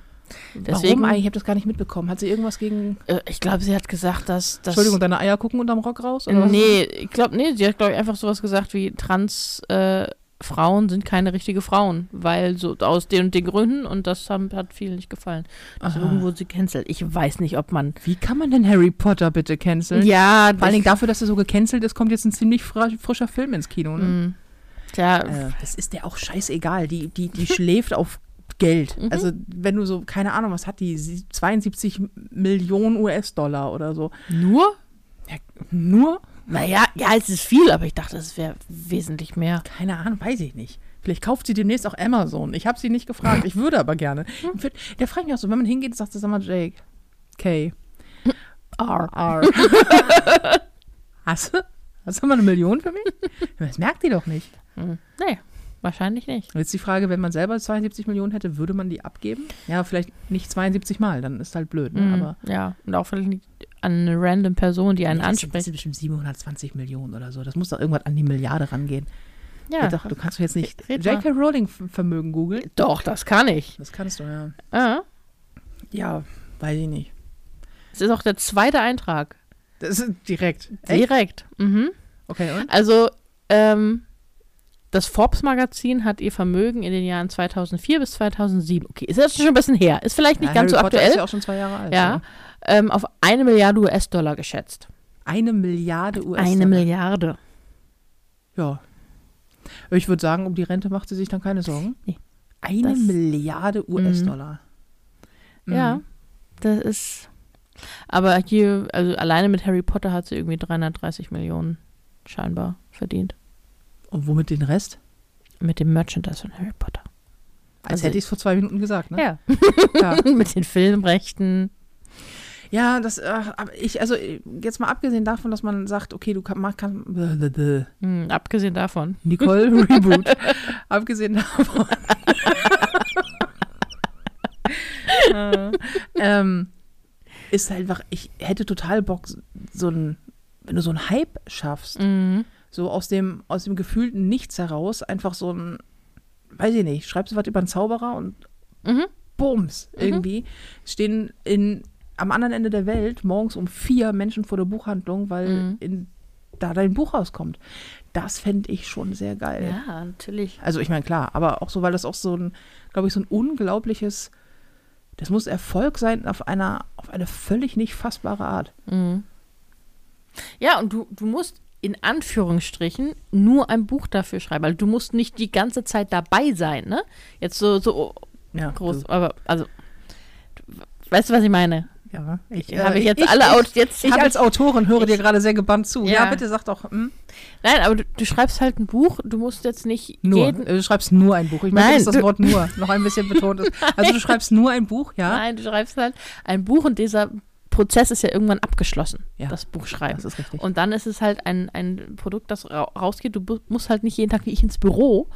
Deswegen, Deswegen, Warum eigentlich? Ich habe das gar nicht mitbekommen. Hat sie irgendwas gegen äh, ich glaube, sie hat gesagt, dass. dass Entschuldigung, deine Eier gucken unterm Rock raus? Oder was? Nee, ich glaube, nee, sie hat, glaube ich, einfach sowas gesagt wie trans äh, Frauen sind keine richtige Frauen, weil so aus den und den Gründen und das haben, hat vielen nicht gefallen. Deswegen Aha. wurde sie cancelt. Ich weiß nicht, ob man. Wie kann man denn Harry Potter bitte canceln? Ja, Vor allen Dingen dafür, dass er so gecancelt ist, kommt jetzt ein ziemlich frischer Film ins Kino. Ne? Mm. Tja, Äh, das ist der auch scheißegal. Die, die, die <laughs> schläft auf Geld. Mhm. Also, wenn du so, keine Ahnung, was hat die? Sie- 72 Millionen US-Dollar oder so. nur? Ja, nur? Naja, ja, es ist viel, aber ich dachte, es wäre wesentlich mehr. Keine Ahnung, weiß ich nicht. Vielleicht kauft sie demnächst auch Amazon. Ich habe sie nicht gefragt. Ich würde aber gerne. Würd- Der fragt mich auch so, wenn man hingeht, sagt er, sag mal, Jake, K, R. R. <laughs> Hast du? Hast du mal eine Million für mich? Das merkt die doch nicht. Hm. Nee, wahrscheinlich nicht. Und Jetzt die Frage, wenn man selber 72 Millionen hätte, würde man die abgeben? Ja, vielleicht nicht 72 Mal, dann ist halt blöd, ne? Mhm, Aber ja, und auch vielleicht nicht an eine random Person, die einen Nee, das sind- das anspricht. sind bestimmt 720 Millionen oder so. Das muss doch irgendwann an die Milliarde rangehen. Ja, Doch, du kannst doch jetzt nicht. J.K. Rowling Vermögen googeln. doch, das kann ich. Das kannst du, ja. Ah, Ja, weiß ich nicht. es ist auch der zweite Eintrag. Das ist direkt. Echt? Direkt. Mhm. Okay, und? Also, ähm, das Forbes-Magazin hat ihr Vermögen in den Jahren 2004 bis 2007, okay, ist jetzt schon ein bisschen her, ist vielleicht nicht Ja, ganz Harry so Potter aktuell, ist ja auch schon zwei Jahre alt. ja, ne? ähm, auf eine Milliarde US-Dollar geschätzt. Eine Milliarde US. Eine Milliarde. Ja. Ich würde sagen, um die Rente macht sie sich dann keine Sorgen. Nee. Eine Das- Mhm. Milliarde US-Dollar. Ja, Mhm. das ist. Aber hier, also alleine mit Harry Potter hat sie irgendwie 330 Millionen scheinbar verdient. Und womit den Rest? Mit dem Merchandise von Harry Potter. Als Also- hätte ich es vor zwei Minuten gesagt, ne? Ja. Ja. <laughs> mit den Filmrechten. Ja, das, äh, ich, also jetzt mal abgesehen davon, dass man sagt, okay, du kann, man kann, blablabla. Hm, abgesehen davon. Nicole <laughs> Reboot. abgesehen davon. äh, <laughs> ähm, ist halt einfach, ich hätte total Bock, so ein, wenn du so einen Hype schaffst, Mhm. So aus dem, aus dem gefühlten Nichts heraus, einfach so ein, weiß ich nicht, schreibst du was über einen Zauberer und Mhm. Bums, irgendwie, stehen in, am anderen Ende der Welt morgens um vier Menschen vor der Buchhandlung, weil Mhm. in, da dein Buch rauskommt. Das fände ich schon sehr geil. Ja, natürlich. Also ich meine, klar, aber auch so, weil das auch so ein, glaube ich, so ein unglaubliches, das muss Erfolg sein auf einer, auf eine völlig nicht fassbare Art. Mhm. Ja, und du, du musst in Anführungsstrichen nur ein Buch dafür schreiben. Also du musst nicht die ganze Zeit dabei sein, ne? Jetzt so, so Ja, groß, aber also du- weißt du, was ich meine? Ja, ich, Habe ich jetzt ich, alle ich, jetzt ich als Autorin höre dir ich- gerade sehr gebannt zu. Ja, Ja. bitte sag doch. Hm? Nein, aber du, du schreibst halt ein Buch, du musst jetzt nicht Nur. jeden Du schreibst nur ein Buch. Ich Nein, dass das du- Wort nur <laughs> noch ein bisschen betont ist. <laughs> Also du schreibst nur ein Buch, ja? Nein, du schreibst halt ein Buch und dieser Prozess ist ja irgendwann abgeschlossen, Ja. das Buch schreiben. Das. Und dann ist es halt ein, ein Produkt, das ra rausgeht. Du musst halt nicht jeden Tag wie ich ins Büro,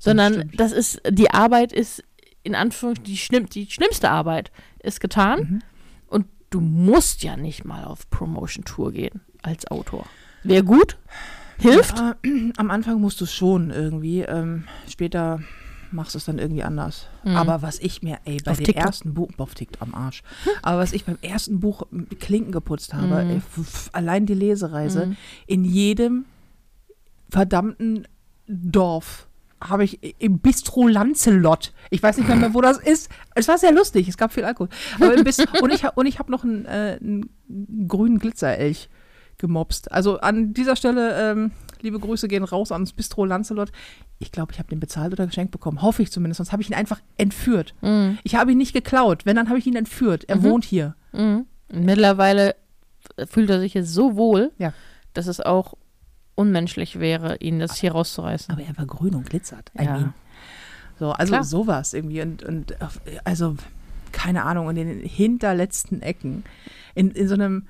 sondern stimmt. das ist, die Arbeit ist in Anführungszeichen, die, schlimm, die schlimmste Arbeit ist getan. Mhm. Und du musst ja nicht mal auf Promotion-Tour gehen als Autor. Wäre gut, hilft. Ja, <clears throat> am Anfang musst du es schon irgendwie. Ähm, später machst du es dann irgendwie anders. Mhm. Aber was ich mir, ey, bei Auf dem TikTok. ersten Buch, auf TikTok am Arsch. Aber was ich beim ersten Buch Klinken geputzt habe, Mhm. ey, f- f- allein die Lesereise, Mhm. in jedem verdammten Dorf habe ich im Bistro Lancelot. Ich weiß nicht mehr, mehr, wo das ist. Es war sehr lustig, es gab viel Alkohol. Und ich, und ich habe noch einen, äh, einen grünen Glitzerelch gemobst. Also an dieser Stelle, ähm, liebe Grüße gehen raus ans Bistro Lancelot. Ich glaube, ich habe den bezahlt oder geschenkt bekommen. Hoffe ich zumindest, sonst habe ich ihn einfach entführt. Mhm. Ich habe ihn nicht geklaut. Wenn, dann habe ich ihn entführt. Er Mhm. wohnt hier. Mhm. Mittlerweile fühlt er sich jetzt so wohl, Ja. dass es auch unmenschlich wäre, ihn das hier rauszureißen. Aber er war grün und glitzert. I Ja. mean. So, also Klar. sowas irgendwie. Und, und auf- also, keine Ahnung, in den hinterletzten Ecken. In, in so einem,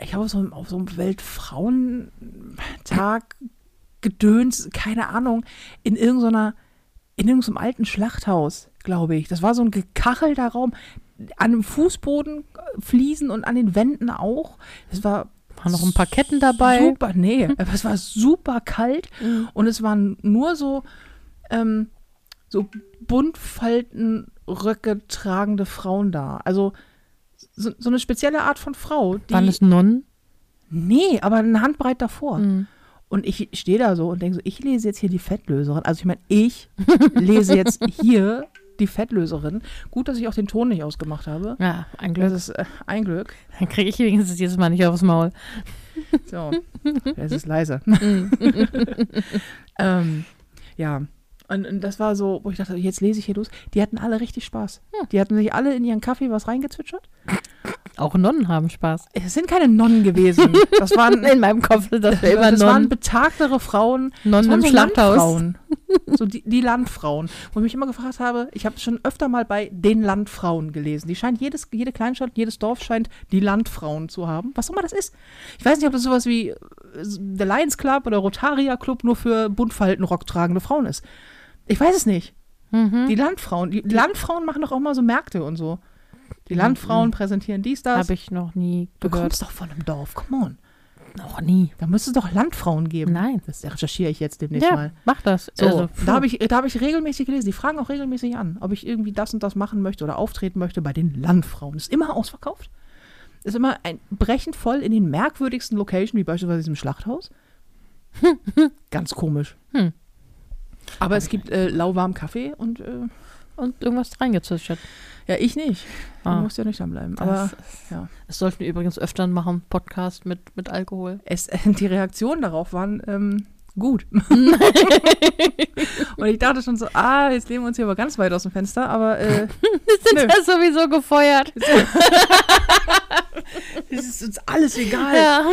ich glaube, so, auf so einem Weltfrauentag Gedöns, keine Ahnung, in irgendeiner, in irgendeinem alten Schlachthaus, glaube ich. Das war so ein gekachelter Raum. An dem Fußboden, äh, Fliesen und an den Wänden auch. Es war Waren noch ein paar Ketten dabei. Super, nee, <laughs> es war super kalt Mhm. und es waren nur so, ähm, so Buntfaltenröcke tragende Frauen da. Also so, so eine spezielle Art von Frau. Die, Waren es Nonnen? nee, aber eine Handbreit davor. Mhm. Und ich stehe da so und denke so, ich lese jetzt hier die Fettlöserin. Also ich meine, ich <laughs> lese jetzt hier die Fettlöserin. Gut, dass ich auch den Ton nicht ausgemacht habe. Ja, ein Das Glück. ist äh, ein Glück. Dann kriege ich wenigstens jedes Mal nicht aufs Maul. <laughs> So, es ist leise. <laughs> Mhm. ähm, ja. Und, und das war so, wo ich dachte, jetzt lese ich hier los. Die hatten alle richtig Spaß. Hm. Die hatten sich alle in ihren Kaffee was reingezwitschert. Auch Nonnen haben Spaß. Es sind keine Nonnen gewesen. Das waren, <laughs> In meinem Kopf das ja immer das waren Nonnen. betagtere Frauen. Nonnen waren im so Schlachthaus. Landfrauen. So die, die Landfrauen. Wo ich mich immer gefragt habe, ich habe schon öfter mal bei den Landfrauen gelesen. Die scheint jedes, jede Kleinstadt, jedes Dorf scheint die Landfrauen zu haben. Was auch immer das ist. Ich weiß nicht, ob das sowas wie äh, der Lions Club oder Rotaria Club nur für Buntfaltenrock tragende Frauen ist. Ich weiß es nicht. Mhm. Die Landfrauen. Die Landfrauen machen doch auch mal so Märkte und so. Die Landfrauen präsentieren dies, das. Habe ich noch nie du gehört. kommst doch von einem Dorf, come on. Noch nie. Da müsste es doch Landfrauen geben. Nein. Das recherchiere ich jetzt demnächst Ja, mal. mach das. So, Also, da habe ich, da hab ich regelmäßig gelesen. Die fragen auch regelmäßig an, ob ich irgendwie das und das machen möchte oder auftreten möchte bei den Landfrauen. Ist immer ausverkauft. Ist immer ein brechend voll in den merkwürdigsten Locations, wie beispielsweise diesem Schlachthaus. <laughs> Ganz komisch. Hm. Aber es gibt äh, lauwarmen Kaffee und äh, und irgendwas reingezwitschert. Ja, ich nicht. Du Ah. musst ja nüchtern bleiben. Das Aber ist- ja. Das sollten wir übrigens öfter machen, Podcast mit, mit Alkohol. es, <laughs> die Reaktionen darauf waren ähm, gut. <laughs> und ich dachte schon so, ah, jetzt lehnen wir uns hier aber ganz weit aus dem Fenster, aber äh, <laughs> Sind Nö. ja sowieso gefeuert. es ist uns alles egal. Ja.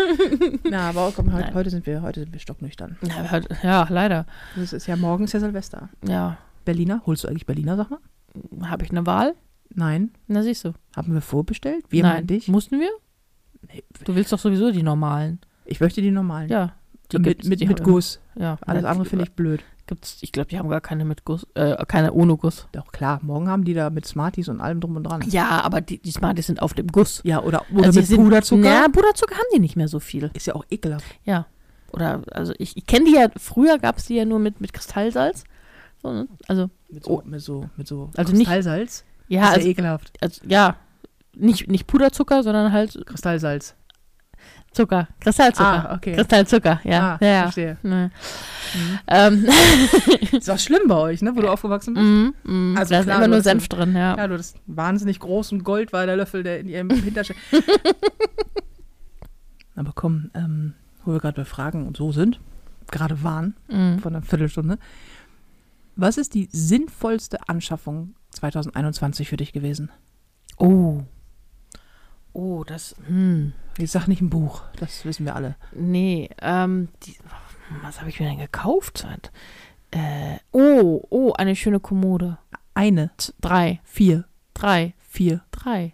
Na, aber komm, heute, heute sind wir, heute sind wir stocknüchtern. Ja, ja, leider. Das ist ja morgen ist ja Silvester. Ja. Berliner, holst du eigentlich Berliner, sag mal? Habe ich eine Wahl? Nein. Na, siehst du. Haben wir vorbestellt? Wir Nein. dich? Mussten wir? Nee, Du willst doch sowieso die normalen. Ich möchte die normalen. Ja. Die mit mit, die mit Guss. Ja. Alles Ja, andere finde ich blöd. Gibt's, ich glaube, die haben gar keine mit Guss, äh, keine ohne Guss. Doch klar, morgen haben die da mit Smarties und allem drum und dran. Ja, aber die, die Smarties sind auf dem Guss. Ja, oder, oder Also mit sind, Puderzucker. Ja, Puderzucker haben die nicht mehr so viel. Ist ja auch ekelhaft. Ja. Oder, also ich, ich kenne die ja, früher gab es die ja nur mit, mit Kristallsalz. So, ne? Also, Mit so, mit so, mit so Also nicht- Kristallsalz. Ja, ist ja also, ekelhaft. also, ja, nicht, nicht Puderzucker, sondern halt Kristallsalz. Zucker. Kristallzucker. Ah, okay. Kristallzucker, ja. Ah, ja, ja. verstehe. Ne. Mhm. Ähm, <laughs> Ist auch schlimm bei euch, ne, wo du aufgewachsen bist. mm, mm, Also da ist immer nur hast Senf drin, ja. Ja, du das wahnsinnig groß und Gold war der Löffel, der in ihrem <laughs> Hinterstein. Aber komm, ähm, wo wir gerade bei Fragen und so sind, gerade waren, Mm. von einer Viertelstunde. Was ist die sinnvollste Anschaffung 2021 für dich gewesen? Oh. Oh, das, hm. Ich sag nicht ein Buch, das wissen wir alle. Nee, ähm, die, was habe ich mir denn gekauft? Äh, oh, oh, eine schöne Kommode. Eine, Z drei, vier, drei, vier, drei.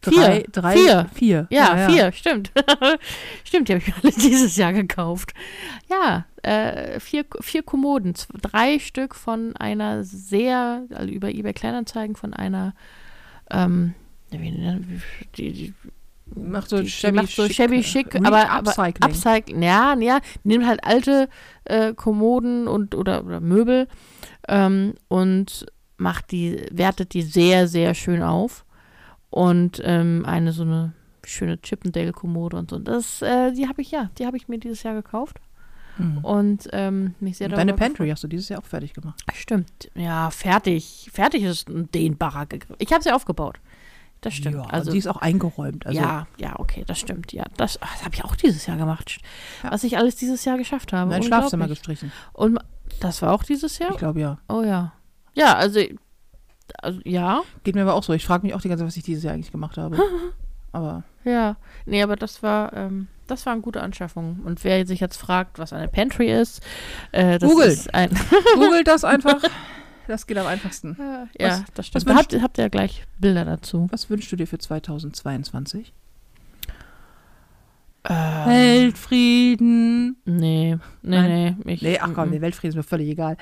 Drei, Vier, drei, vier. vier. Ja, vier, stimmt. <laughs> stimmt, die habe ich mir alle <laughs> dieses Jahr gekauft. Ja, äh, vier, vier Kommoden. Drei Stück von einer sehr, also über eBay Kleinanzeigen von einer, ähm, die, die, Macht so die, shabby macht so schick, shabby äh, schick, Re- aber, aber Upcycling. Upcycling, ja, ja, nimmt halt alte äh, Kommoden und oder, oder Möbel ähm, und macht die, wertet die sehr, sehr schön auf. Und ähm, eine so eine schöne Chippendale-Kommode und so. Das, äh, die habe ich ja, die habe ich mir dieses Jahr gekauft Mhm. und ähm, mich sehr Deine darüber Pantry hast du dieses Jahr auch fertig gemacht. Stimmt, ja, fertig. Fertig ist ein dehnbarer Gegriff. Ich habe sie aufgebaut. Das stimmt. Ja, also die ist auch eingeräumt. Also, ja, ja, okay, das stimmt. Ja, das, ach, das habe ich auch dieses Jahr gemacht. Ja. Was ich alles dieses Jahr geschafft habe. mein Schlafzimmer gestrichen. Und das war auch dieses Jahr? Ich glaube ja. Oh ja. Ja, also, also ja, Geht mir aber auch so. Ich frage mich auch die ganze Zeit, was ich dieses Jahr eigentlich gemacht habe. <laughs> aber ja. Nee, aber das war, ähm, das war eine gute Anschaffung. Und wer sich jetzt fragt, was eine Pantry ist, äh, das Googelt. ist ein. <laughs> googelt das einfach. Das geht am einfachsten. ja, das stimmt. was habt, habt ihr ja gleich Bilder dazu. Was wünschst du dir für 2022? Ähm, Weltfrieden. nee, nee, Nein. nee. Ich, Nee, ach komm, mm, der Weltfrieden ist mir völlig egal.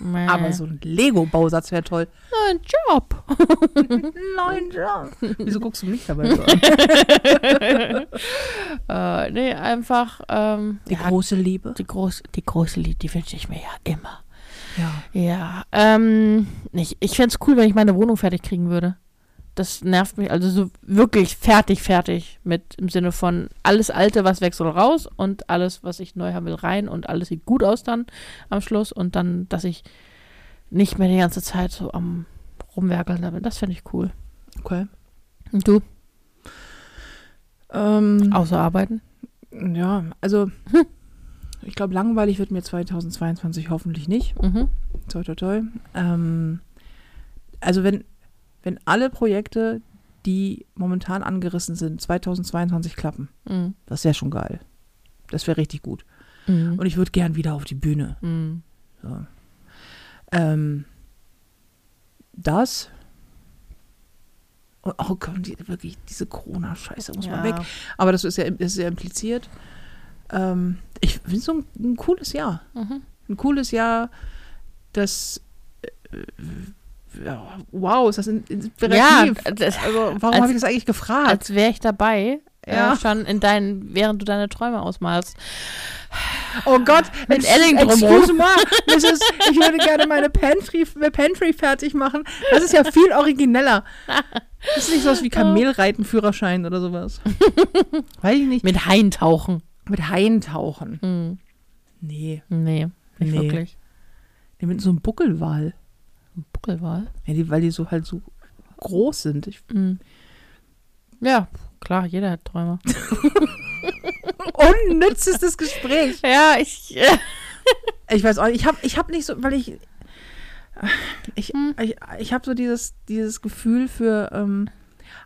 nee. Aber so ein Lego-Bausatz wäre toll. Ein Job. <laughs> Nein, ja. Wieso guckst du mich dabei so an? <laughs> äh, nee, einfach ähm, Die ja, große Liebe. die, groß, die große Liebe, die wünsche ich mir ja immer. Ja. Ja, ähm, ich, ich fände es cool, wenn ich meine Wohnung fertig kriegen würde. Das nervt mich, also so wirklich fertig, fertig. Mit im Sinne von alles Alte, was weg soll, raus und alles, was ich neu haben will, rein und alles sieht gut aus dann am Schluss und dann, dass ich nicht mehr die ganze Zeit so am rumwerkeln bin. Das fände ich cool. Okay. Und du? Ähm, Außer arbeiten? ja, also ich glaube, langweilig wird mir 2022 hoffentlich nicht. Mhm. Toi, toi, toi. Ähm, also wenn, wenn alle Projekte, die momentan angerissen sind, 2022 klappen, Mhm. das wäre schon geil. Das wäre richtig gut. Mhm. Und ich würde gern wieder auf die Bühne. Mhm. So. Ähm, das. Oh, oh Gott, die, wirklich, diese Corona-Scheiße muss mal weg. Aber das ist ja, das ist ja impliziert. Ähm, ich finde so ein, ein cooles Jahr. Mhm. Ein cooles Jahr, das. Äh, ja, wow, ist das in- Ja, inspirativ. das, also, warum als- habe ich das eigentlich gefragt? als wäre ich dabei. Ja. Äh, schon in deinen, während du deine Träume ausmalst. Oh Gott, Mit Edding drumherum. Mrs. Ich würde gerne meine Pantry, Pantry fertig machen. Das ist ja viel origineller. Das ist nicht sowas wie Kamelreiten-Führerschein oder sowas. Weiß ich nicht. Mit Haien tauchen. Mit Haien tauchen. Hm. Nee. Nee, nicht Nee. wirklich. Die mit so einem Buckelwal. Buckelwal. Ja, die, weil die so halt so groß sind. Ich, Hm. Ja, klar, jeder hat Träume. <laughs> unnützestes Gespräch. Ja, ich. Äh, Ich weiß auch nicht, ich habe ich hab nicht so, weil ich. Ich, Hm. ich, ich habe so dieses, dieses Gefühl für. Ähm,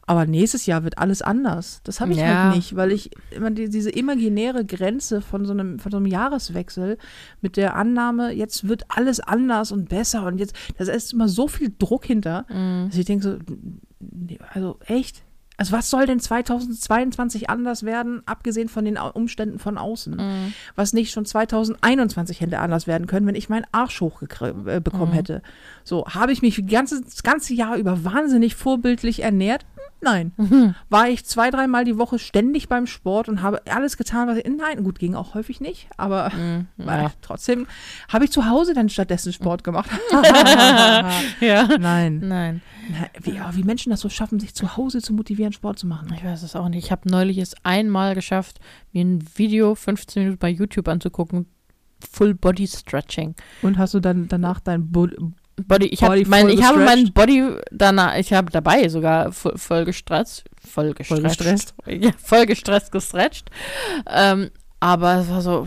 aber nächstes Jahr wird alles anders. Das habe ich Ja. halt nicht, weil ich immer die, diese imaginäre Grenze von so, einem, von so einem Jahreswechsel mit der Annahme, jetzt wird alles anders und besser und jetzt, da ist immer so viel Druck hinter, Mhm. dass ich denke so, nee, also echt? Also was soll denn 2022 anders werden, abgesehen von den Umständen von außen? Mhm. Was nicht schon 2021 hätte anders werden können, wenn ich meinen Arsch hochbekommen äh, bekommen hätte. So, habe ich mich ganze, das ganze Jahr über wahnsinnig vorbildlich ernährt? Nein. War ich zwei, dreimal die Woche ständig beim Sport und habe alles getan, was ich. Nein, gut, ging auch häufig nicht, aber <laughs> ja. äh, trotzdem habe ich zu Hause dann stattdessen Sport gemacht. <laughs> <laughs> ja. Nein. Nein. Na, Wie, wie Menschen das so schaffen, sich zu Hause zu motivieren, Sport zu machen. Ich weiß es auch nicht. Ich habe neulich es einmal geschafft, mir ein Video 15 Minuten bei YouTube anzugucken. Full Body Stretching. Und hast du dann danach dein Bo Body, ich, hab Body mein, voll ich habe meinen? Body danach, ich habe dabei sogar voll, voll gestresst, voll gestresst, gestresst? ja, voll gestresst gestretcht. Ähm, aber es war so,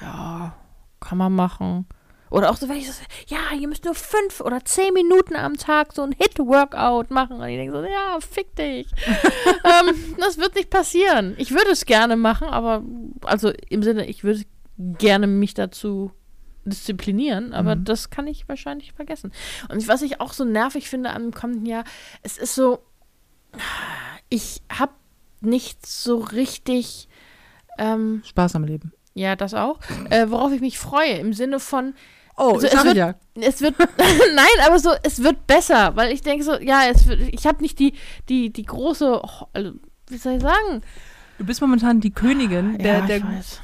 ja, kann man machen. Oder auch so, wenn ich so, ja, ihr müsst nur fünf oder zehn Minuten am Tag so ein Hit-Workout machen. Und ich denke so, ja, fick dich. <laughs> ähm, das wird nicht passieren. Ich würde es gerne machen, aber, also im Sinne, ich würde gerne mich dazu disziplinieren, aber Mhm. das kann ich wahrscheinlich vergessen. Und was ich auch so nervig finde am kommenden Jahr, es ist so, ich habe nicht so richtig, ähm, Spaß am Leben. ja, das auch, äh, worauf ich mich freue, im Sinne von, Oh, Also es wird- ja. es wird, <laughs> nein, aber so, es wird besser, weil ich denke so, ja, es wird, ich habe nicht die, die, die große, also, wie soll ich sagen? Du bist momentan die Königin der, ja, der,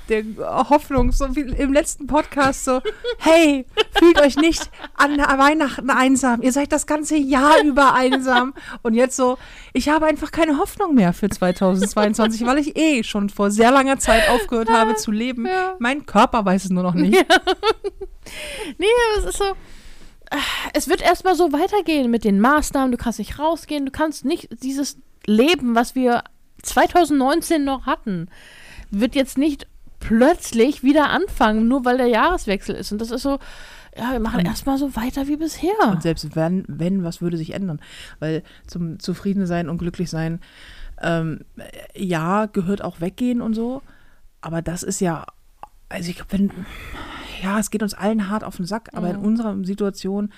der Hoffnung, so wie im letzten Podcast so, hey, fühlt euch nicht an Weihnachten einsam. Ihr seid das ganze Jahr über einsam. Und jetzt so, ich habe einfach keine Hoffnung mehr für 2022, weil ich eh schon vor sehr langer Zeit aufgehört habe zu leben. Ja. Mein Körper weiß es nur noch nicht. Nee, aber es ist so, es wird erstmal so weitergehen mit den Maßnahmen, du kannst nicht rausgehen, du kannst nicht dieses Leben, was wir 2019 noch hatten, wird jetzt nicht plötzlich wieder anfangen, nur weil der Jahreswechsel ist. Und das ist so, ja, wir machen erstmal so weiter wie bisher. Und selbst wenn, wenn, was würde sich ändern? Weil zum Zufriedensein und Glücklichsein, ähm, ja, gehört auch weggehen und so. Aber das ist ja, also ich glaube, wenn, ja, es geht uns allen hart auf den Sack, aber in unserer Situation,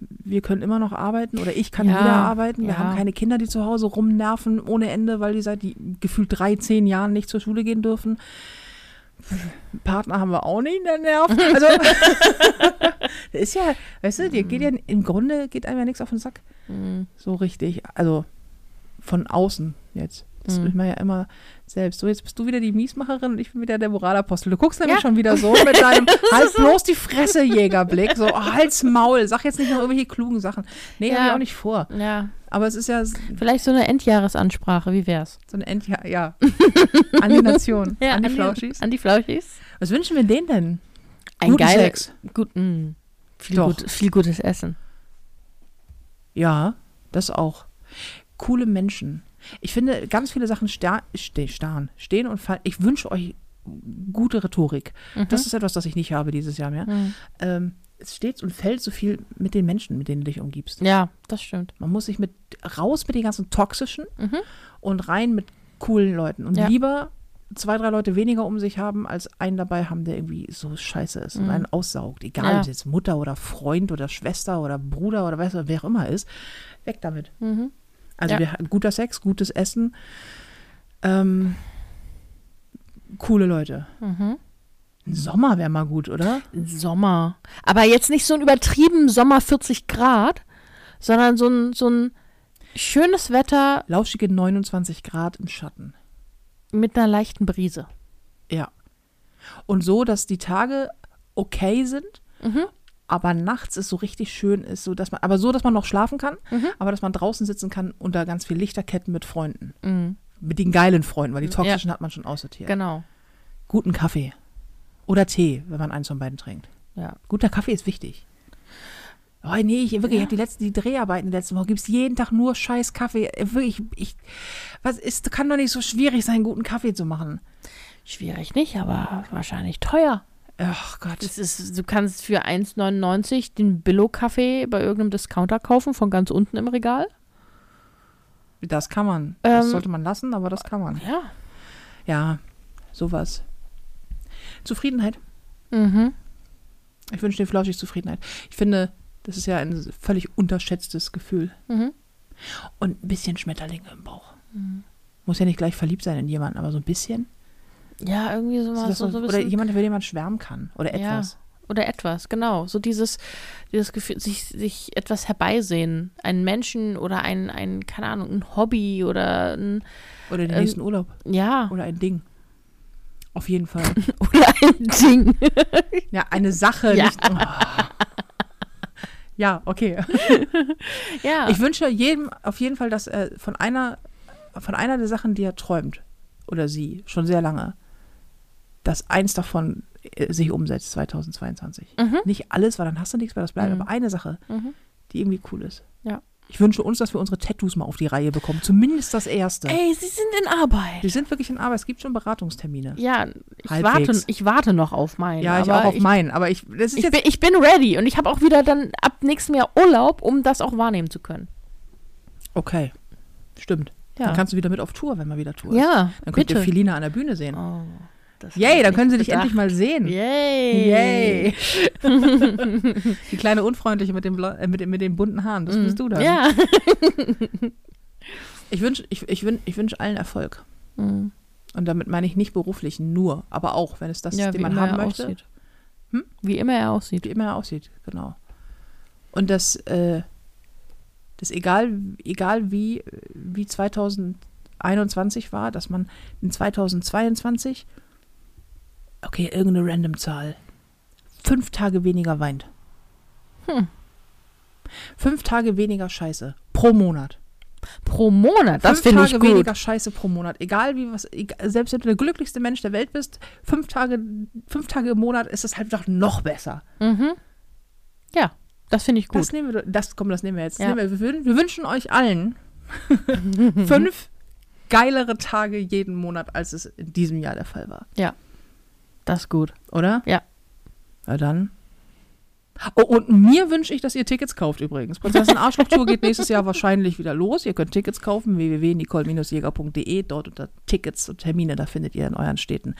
wir können immer noch arbeiten oder ich kann Ja, wieder arbeiten. Wir ja. haben keine Kinder, die zu Hause rumnerven ohne Ende, weil die seit die, gefühlt drei, zehn Jahren nicht zur Schule gehen dürfen. Partner haben wir auch nicht, der nervt. <laughs> Also, <laughs> der ist ja, weißt du, dir geht ja im Grunde geht einem ja nichts auf den Sack. Mhm. So richtig. Also von außen jetzt. Das Mhm. will man ja immer selbst. So, jetzt bist du wieder die Miesmacherin und ich bin wieder der Moralapostel. Du guckst nämlich Ja. schon wieder so <laughs> mit deinem halt bloß die Fresse <laughs> Jägerblick. So, oh, halt's Maul. Sag jetzt nicht noch irgendwelche klugen Sachen. Nee, Ja. hab ich auch nicht vor. Ja, Aber es ist ja so vielleicht so eine Endjahresansprache, wie wär's? ein End, ja, <laughs> ja. An die Nation. an die Flauschis. An die Flauschis. Was wünschen wir denen denn? Ein Guten geiler, Sex. Gut, mh. viel, gut, viel gutes Essen. Ja, das auch. Coole Menschen. Ich finde, ganz viele Sachen sta ste starren, stehen und fallen. Ich wünsche euch gute Rhetorik. Das ist etwas, das ich nicht habe dieses Jahr mehr. Mhm. Ähm, es steht und fällt so viel mit den Menschen, mit denen du dich umgibst. Ja, das stimmt. Man muss sich mit raus mit den ganzen toxischen Mhm. und rein mit coolen Leuten. Und Ja. lieber zwei, drei Leute weniger um sich haben, als einen dabei haben, der irgendwie so scheiße ist und Mhm. einen aussaugt. Egal, Ja. ob es jetzt Mutter oder Freund oder Schwester oder Bruder oder weiß, wer auch immer ist. Weg damit. Mhm. Also Ja. wir, guter Sex, gutes Essen, ähm, coole Leute. Mhm. Ein Sommer wäre mal gut, oder? Sommer. Aber jetzt nicht so ein übertrieben Sommer 40 Grad, sondern so ein, so ein schönes Wetter Lauschige 29 Grad im Schatten. mit einer leichten Brise. Ja. Und so, dass die Tage okay sind, Mhm. Aber nachts es so richtig schön ist, so dass man, aber so, dass man noch schlafen kann, Mhm. aber dass man draußen sitzen kann unter ganz viel Lichterketten mit Freunden. Mhm. Mit den geilen Freunden, weil die toxischen hat man schon aussortiert. Genau. Guten Kaffee. Oder Tee, wenn man eins von beiden trinkt. Ja. Guter Kaffee ist wichtig. Oh nee, ich wirklich, ich habe die letzten, die Dreharbeiten der letzten Woche, gibt es jeden Tag nur scheiß Kaffee. Äh, Wirklich, ich, was ist, kann doch nicht so schwierig sein, guten Kaffee zu machen. Schwierig nicht, aber wahrscheinlich teuer. Ach Gott. Das ist, du kannst für 1,99 den Billo-Kaffee bei irgendeinem Discounter kaufen, von ganz unten im Regal. Das kann man. Das Ähm, sollte man lassen, aber das kann man. Ja. Ja, sowas. Zufriedenheit. Mhm. Ich wünsche dir flauschig Zufriedenheit. Ich finde, das ist ja ein völlig unterschätztes Gefühl. Mhm. Und ein bisschen Schmetterlinge im Bauch. Muss ja nicht gleich verliebt sein in jemanden, aber so ein bisschen. Ja, irgendwie so So, mal so, so ein oder jemand, für den man schwärmen kann. Oder Ja. etwas. Oder etwas, genau. So dieses, dieses Gefühl, sich, sich etwas herbeisehen. Einen Menschen oder ein, ein, keine Ahnung, ein Hobby oder ein, Oder den Ähm, nächsten Urlaub. ja, Oder ein Ding. Auf jeden Fall. <laughs> oder ein Ding. <laughs> Ja, eine Sache. Ja. Nicht, oh. <laughs> Ja, okay. Ja. Ich wünsche jedem auf jeden Fall, dass er von einer, von einer der Sachen, die er träumt, oder sie, schon sehr lange, dass eins davon äh, sich umsetzt 2022. Mhm. Nicht alles, weil dann hast du nichts mehr, das bleibt, Mhm. aber eine Sache, Mhm. die irgendwie cool ist. Ja. Ich wünsche uns, dass wir unsere Tattoos mal auf die Reihe bekommen. Zumindest das erste. Ey, sie sind in Arbeit. Wir sind wirklich in Arbeit. Es gibt schon Beratungstermine. Ja, ich Halbwegs. warte, ich warte noch auf meinen. Ja, ich auch auf ich, meinen. Aber ich, das ist ich, jetzt. bin, ich bin ready und ich habe auch wieder dann ab nächstem Jahr Urlaub, um das auch wahrnehmen zu können. Okay. Stimmt. Ja. Dann kannst du wieder mit auf Tour, wenn man wieder Tour ist. Ja, Dann könnt bitte. ihr Filina an der Bühne sehen. Oh, das Yay, dann können sie dich endlich mal sehen. Yay. Yay. <laughs> Die kleine Unfreundliche mit dem, Bla- äh, mit, mit den bunten Haaren, das bist du dann. Mm. Ja. <laughs> Ich wünsche ich, ich wün, ich wünsch allen Erfolg. Mhm. Und damit meine ich nicht beruflich, nur, aber auch, wenn es das ist, ja, den wie man haben möchte. aussieht. Hm? Wie immer er aussieht. Wie immer er aussieht, genau. Und das, äh, das egal, egal wie, wie 2021 war, dass man in 2022, okay, irgendeine random Zahl, fünf Tage weniger weint. Hm. Fünf Tage weniger Scheiße pro Monat. Pro Monat, das fünf finde ich Tage gut. weniger Scheiße pro Monat. Egal wie was, egal, selbst wenn du der glücklichste Mensch der Welt bist, fünf Tage, fünf Tage im Monat ist es halt doch noch besser. Mhm. Ja, das finde ich gut. Das nehmen wir, das, komm, das nehmen wir jetzt. Ja. nehmen wir, wir, wir wünschen euch allen <laughs> fünf <laughs> geilere Tage jeden Monat, als es in diesem Jahr der Fall war. Das ist gut. Oder? Ja. Na dann. Oh, und mir wünsche ich, dass ihr Tickets kauft übrigens. Prinzessin Arschloch Tour geht nächstes Jahr wahrscheinlich wieder los. Ihr könnt Tickets kaufen, www.nicole-jäger.de. Dort unter Tickets und Termine, da findet ihr in euren Städten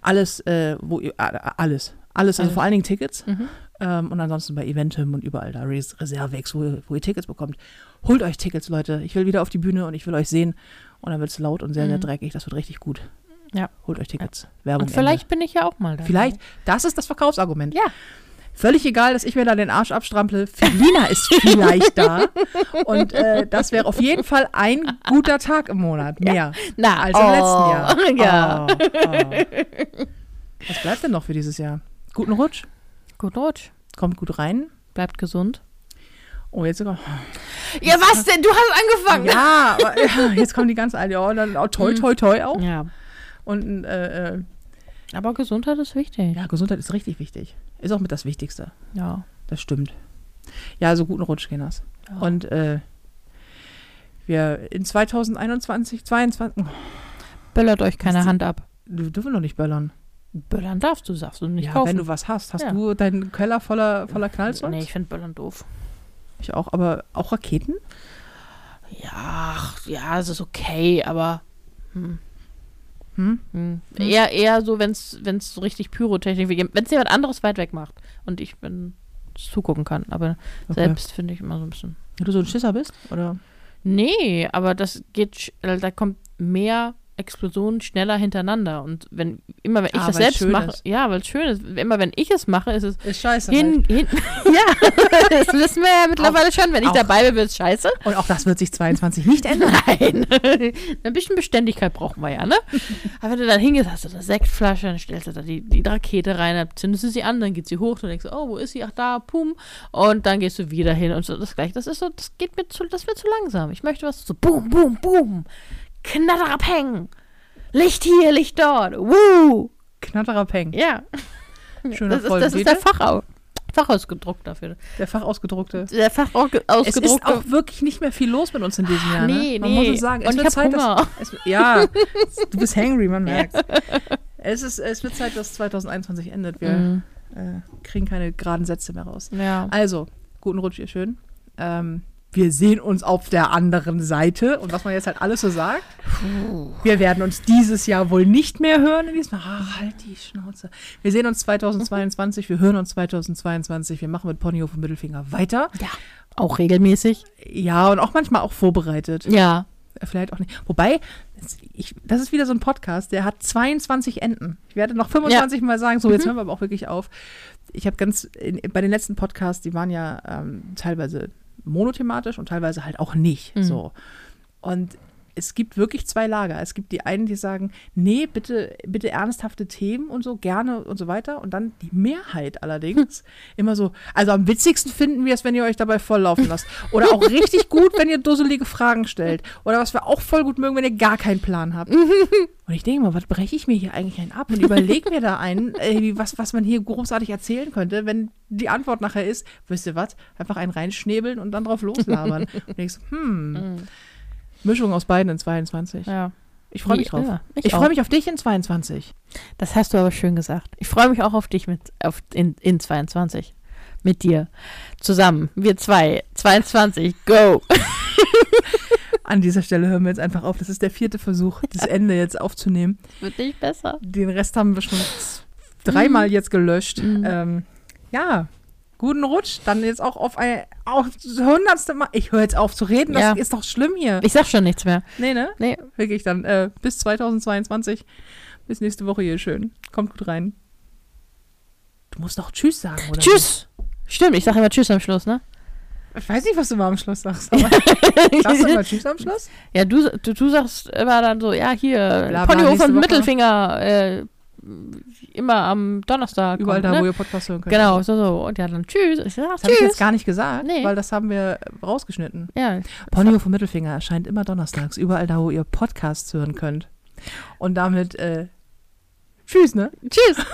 alles, äh, wo ihr, alles. Alles, also vor allen Dingen Tickets. Mhm. Ähm, und ansonsten bei Eventim und überall da Res Reservex, wo, ihr- wo ihr Tickets bekommt. Holt euch Tickets, Leute. Ich will wieder auf die Bühne und ich will euch sehen. Und dann wird es laut und sehr, sehr Mhm. dreckig. Das wird richtig gut. Ja. Holt euch Tickets. Werbung. Und vielleicht bin ich ja auch mal da. Ende. Vielleicht, das ist das Verkaufsargument. Ja. Völlig egal, dass ich mir da den Arsch abstrample. Felina ist vielleicht da. Und äh, das wäre auf jeden Fall ein guter Tag im Monat. Mehr Na, als im letzten Jahr. <laughs> Ja. Oh, oh. Was bleibt denn noch für dieses Jahr? Guten Rutsch. Gut Rutsch. Kommt gut rein. Bleibt gesund. Oh, jetzt sogar. Ja, was denn? Du hast angefangen. Ja, aber, ja, jetzt kommen die ganz alten. Ja, dann auch toi, toi, toi auch. Ja. Und äh, äh, Aber Gesundheit ist wichtig. ja, Gesundheit ist richtig wichtig. Ist auch mit das Wichtigste. Ja. Das stimmt. Ja, also guten Rutsch, Kinders. Ja. Und äh, wir in 2021, 22, oh, Böllert euch keine Hand ab. wir dürfen noch nicht böllern. Böllern darfst du, sagst du nicht ja, kaufen. wenn du was hast. Hast Ja. du deinen Keller voller, voller Knallzeug? Nee, ich finde Böllern doof. Ich auch, aber auch Raketen? Ja, ach, ja, es ist okay, aber hm, Hm? hm. eher eher so, wenn es so richtig Pyrotechnik wird. Wenn es jemand anderes weit weg macht und ich bin zugucken kann, aber Okay. selbst finde ich immer so ein bisschen. Wenn du so ein Schisser bist? Oder? Nee, aber das geht, da kommt mehr Explosionen schneller hintereinander und wenn immer wenn ich Ah, das selbst mache, ist. ja, weil es schön ist, immer wenn ich es mache, ist es Ist scheiße. hin, hin <laughs> ja, <laughs> das wissen wir ja mittlerweile schon, wenn ich auch- dabei bin, wird es scheiße. Und auch das wird sich 22 nicht ändern. <laughs> Nein. Ein bisschen Beständigkeit brauchen wir ja, ne? Aber wenn du dann hingehst, hast du eine Sektflasche, dann stellst du da die, die Rakete rein, dann zündest du sie an, dann geht sie hoch, dann denkst du, oh, wo ist sie? Ach, da, pum. Und dann gehst du wieder hin und so das gleiche. Das ist so, das geht mir zu, das wird zu langsam. Ich möchte was so, boom, boom, boom. Knatter abhängen. Licht hier, Licht dort. Woo. Knatterer Peng. Ja. Schöner Das ist, das ist der. Fachau. Fachausgedruckt dafür. Der fachausgedruckte. Der Fachausgedruckte. Es ist auch wirklich nicht mehr viel los mit uns in diesem Jahr. nee, ne? Man nee. muss es sagen. Es Und ich wird Zeit, Hunger. Dass, es, ja, du bist hangry, man <laughs> merkt. Es, ist, es wird Zeit, dass 2021 endet. Wir Mhm. äh, kriegen keine geraden Sätze mehr raus. Ja. Also, guten Rutsch, ihr schön. Ähm, wir sehen uns auf der anderen Seite. Und was man jetzt halt alles so sagt, wir werden uns dieses Jahr wohl nicht mehr hören in diesem Ach, halt die Schnauze. Wir sehen uns 2022, wir hören uns 2022, wir machen mit Ponyhof und Mittelfinger weiter. Ja. Auch regelmäßig. Ja, und auch manchmal auch vorbereitet. Ja. Vielleicht auch nicht. Wobei, das- ich, das ist wieder so ein Podcast, der hat 22 Enden. Ich werde noch 25 Mal sagen, so, jetzt hören wir aber auch wirklich auf. Ich habe ganz, in, bei den letzten Podcasts, die waren ja ähm, teilweise monothematisch und teilweise halt auch nicht. Mhm. So. Und es gibt wirklich zwei Lager. Es gibt die einen, die sagen, nee, bitte, bitte ernsthafte Themen und so, gerne und so weiter. Und dann die Mehrheit allerdings <laughs> immer so, also am witzigsten finden wir es, wenn ihr euch dabei volllaufen lasst. Oder auch <laughs> richtig gut, wenn ihr dusselige Fragen stellt. Oder was wir auch voll gut mögen, wenn ihr gar keinen Plan habt. <laughs> Und ich denke mal, was breche ich mir hier eigentlich einen ab und überlege mir da einen, wie- was, was man hier großartig erzählen könnte, wenn die Antwort nachher ist, wisst ihr was, einfach einen reinschnäbeln und dann drauf loslabern. und denkst, hm, Mischung aus beiden in 22. Ja. Ich freue mich Ja, drauf. ich ich auch. freue mich auf dich in 22. Das hast du aber schön gesagt. Ich freue mich auch auf dich mit auf, in, in 22. Mit dir. Zusammen. Wir zwei. 22. Go. <laughs> An dieser Stelle hören wir jetzt einfach auf. Das ist der vierte Versuch, das Ende jetzt aufzunehmen. Wird nicht besser. Den Rest haben wir schon dreimal jetzt gelöscht. Mhm. Ähm, ja, guten Rutsch. Dann jetzt auch auf ein auf das hundertste Mal. Ich höre jetzt auf zu reden. Das Ja. ist doch schlimm hier. Ich sag schon nichts mehr. nee, ne? Nee. Wirklich dann. Äh, bis 2022. Bis nächste Woche hier schön. Kommt gut rein. Du musst doch Tschüss sagen, oder? Tschüss. Stimmt, ich sage immer Tschüss am Schluss, ne? Ich weiß nicht, was du mal am Schluss sagst. Aber <laughs> sagst du mal Tschüss am Schluss? ja, du, du, du sagst immer dann so, ja, hier, Ponyhof und. Mittelfinger, äh, immer am Donnerstag. Überall kommt, da, ne? wo ihr Podcast hören könnt. Genau, so, so. Und ja, dann Tschüss. Ich sag Das habe ich jetzt gar nicht gesagt, Nee. weil das haben wir rausgeschnitten. ja, Ponyhof und Mittelfinger erscheint immer donnerstags, überall da, wo ihr Podcasts hören könnt. Und damit, äh, tschüss, ne? tschüss. <laughs>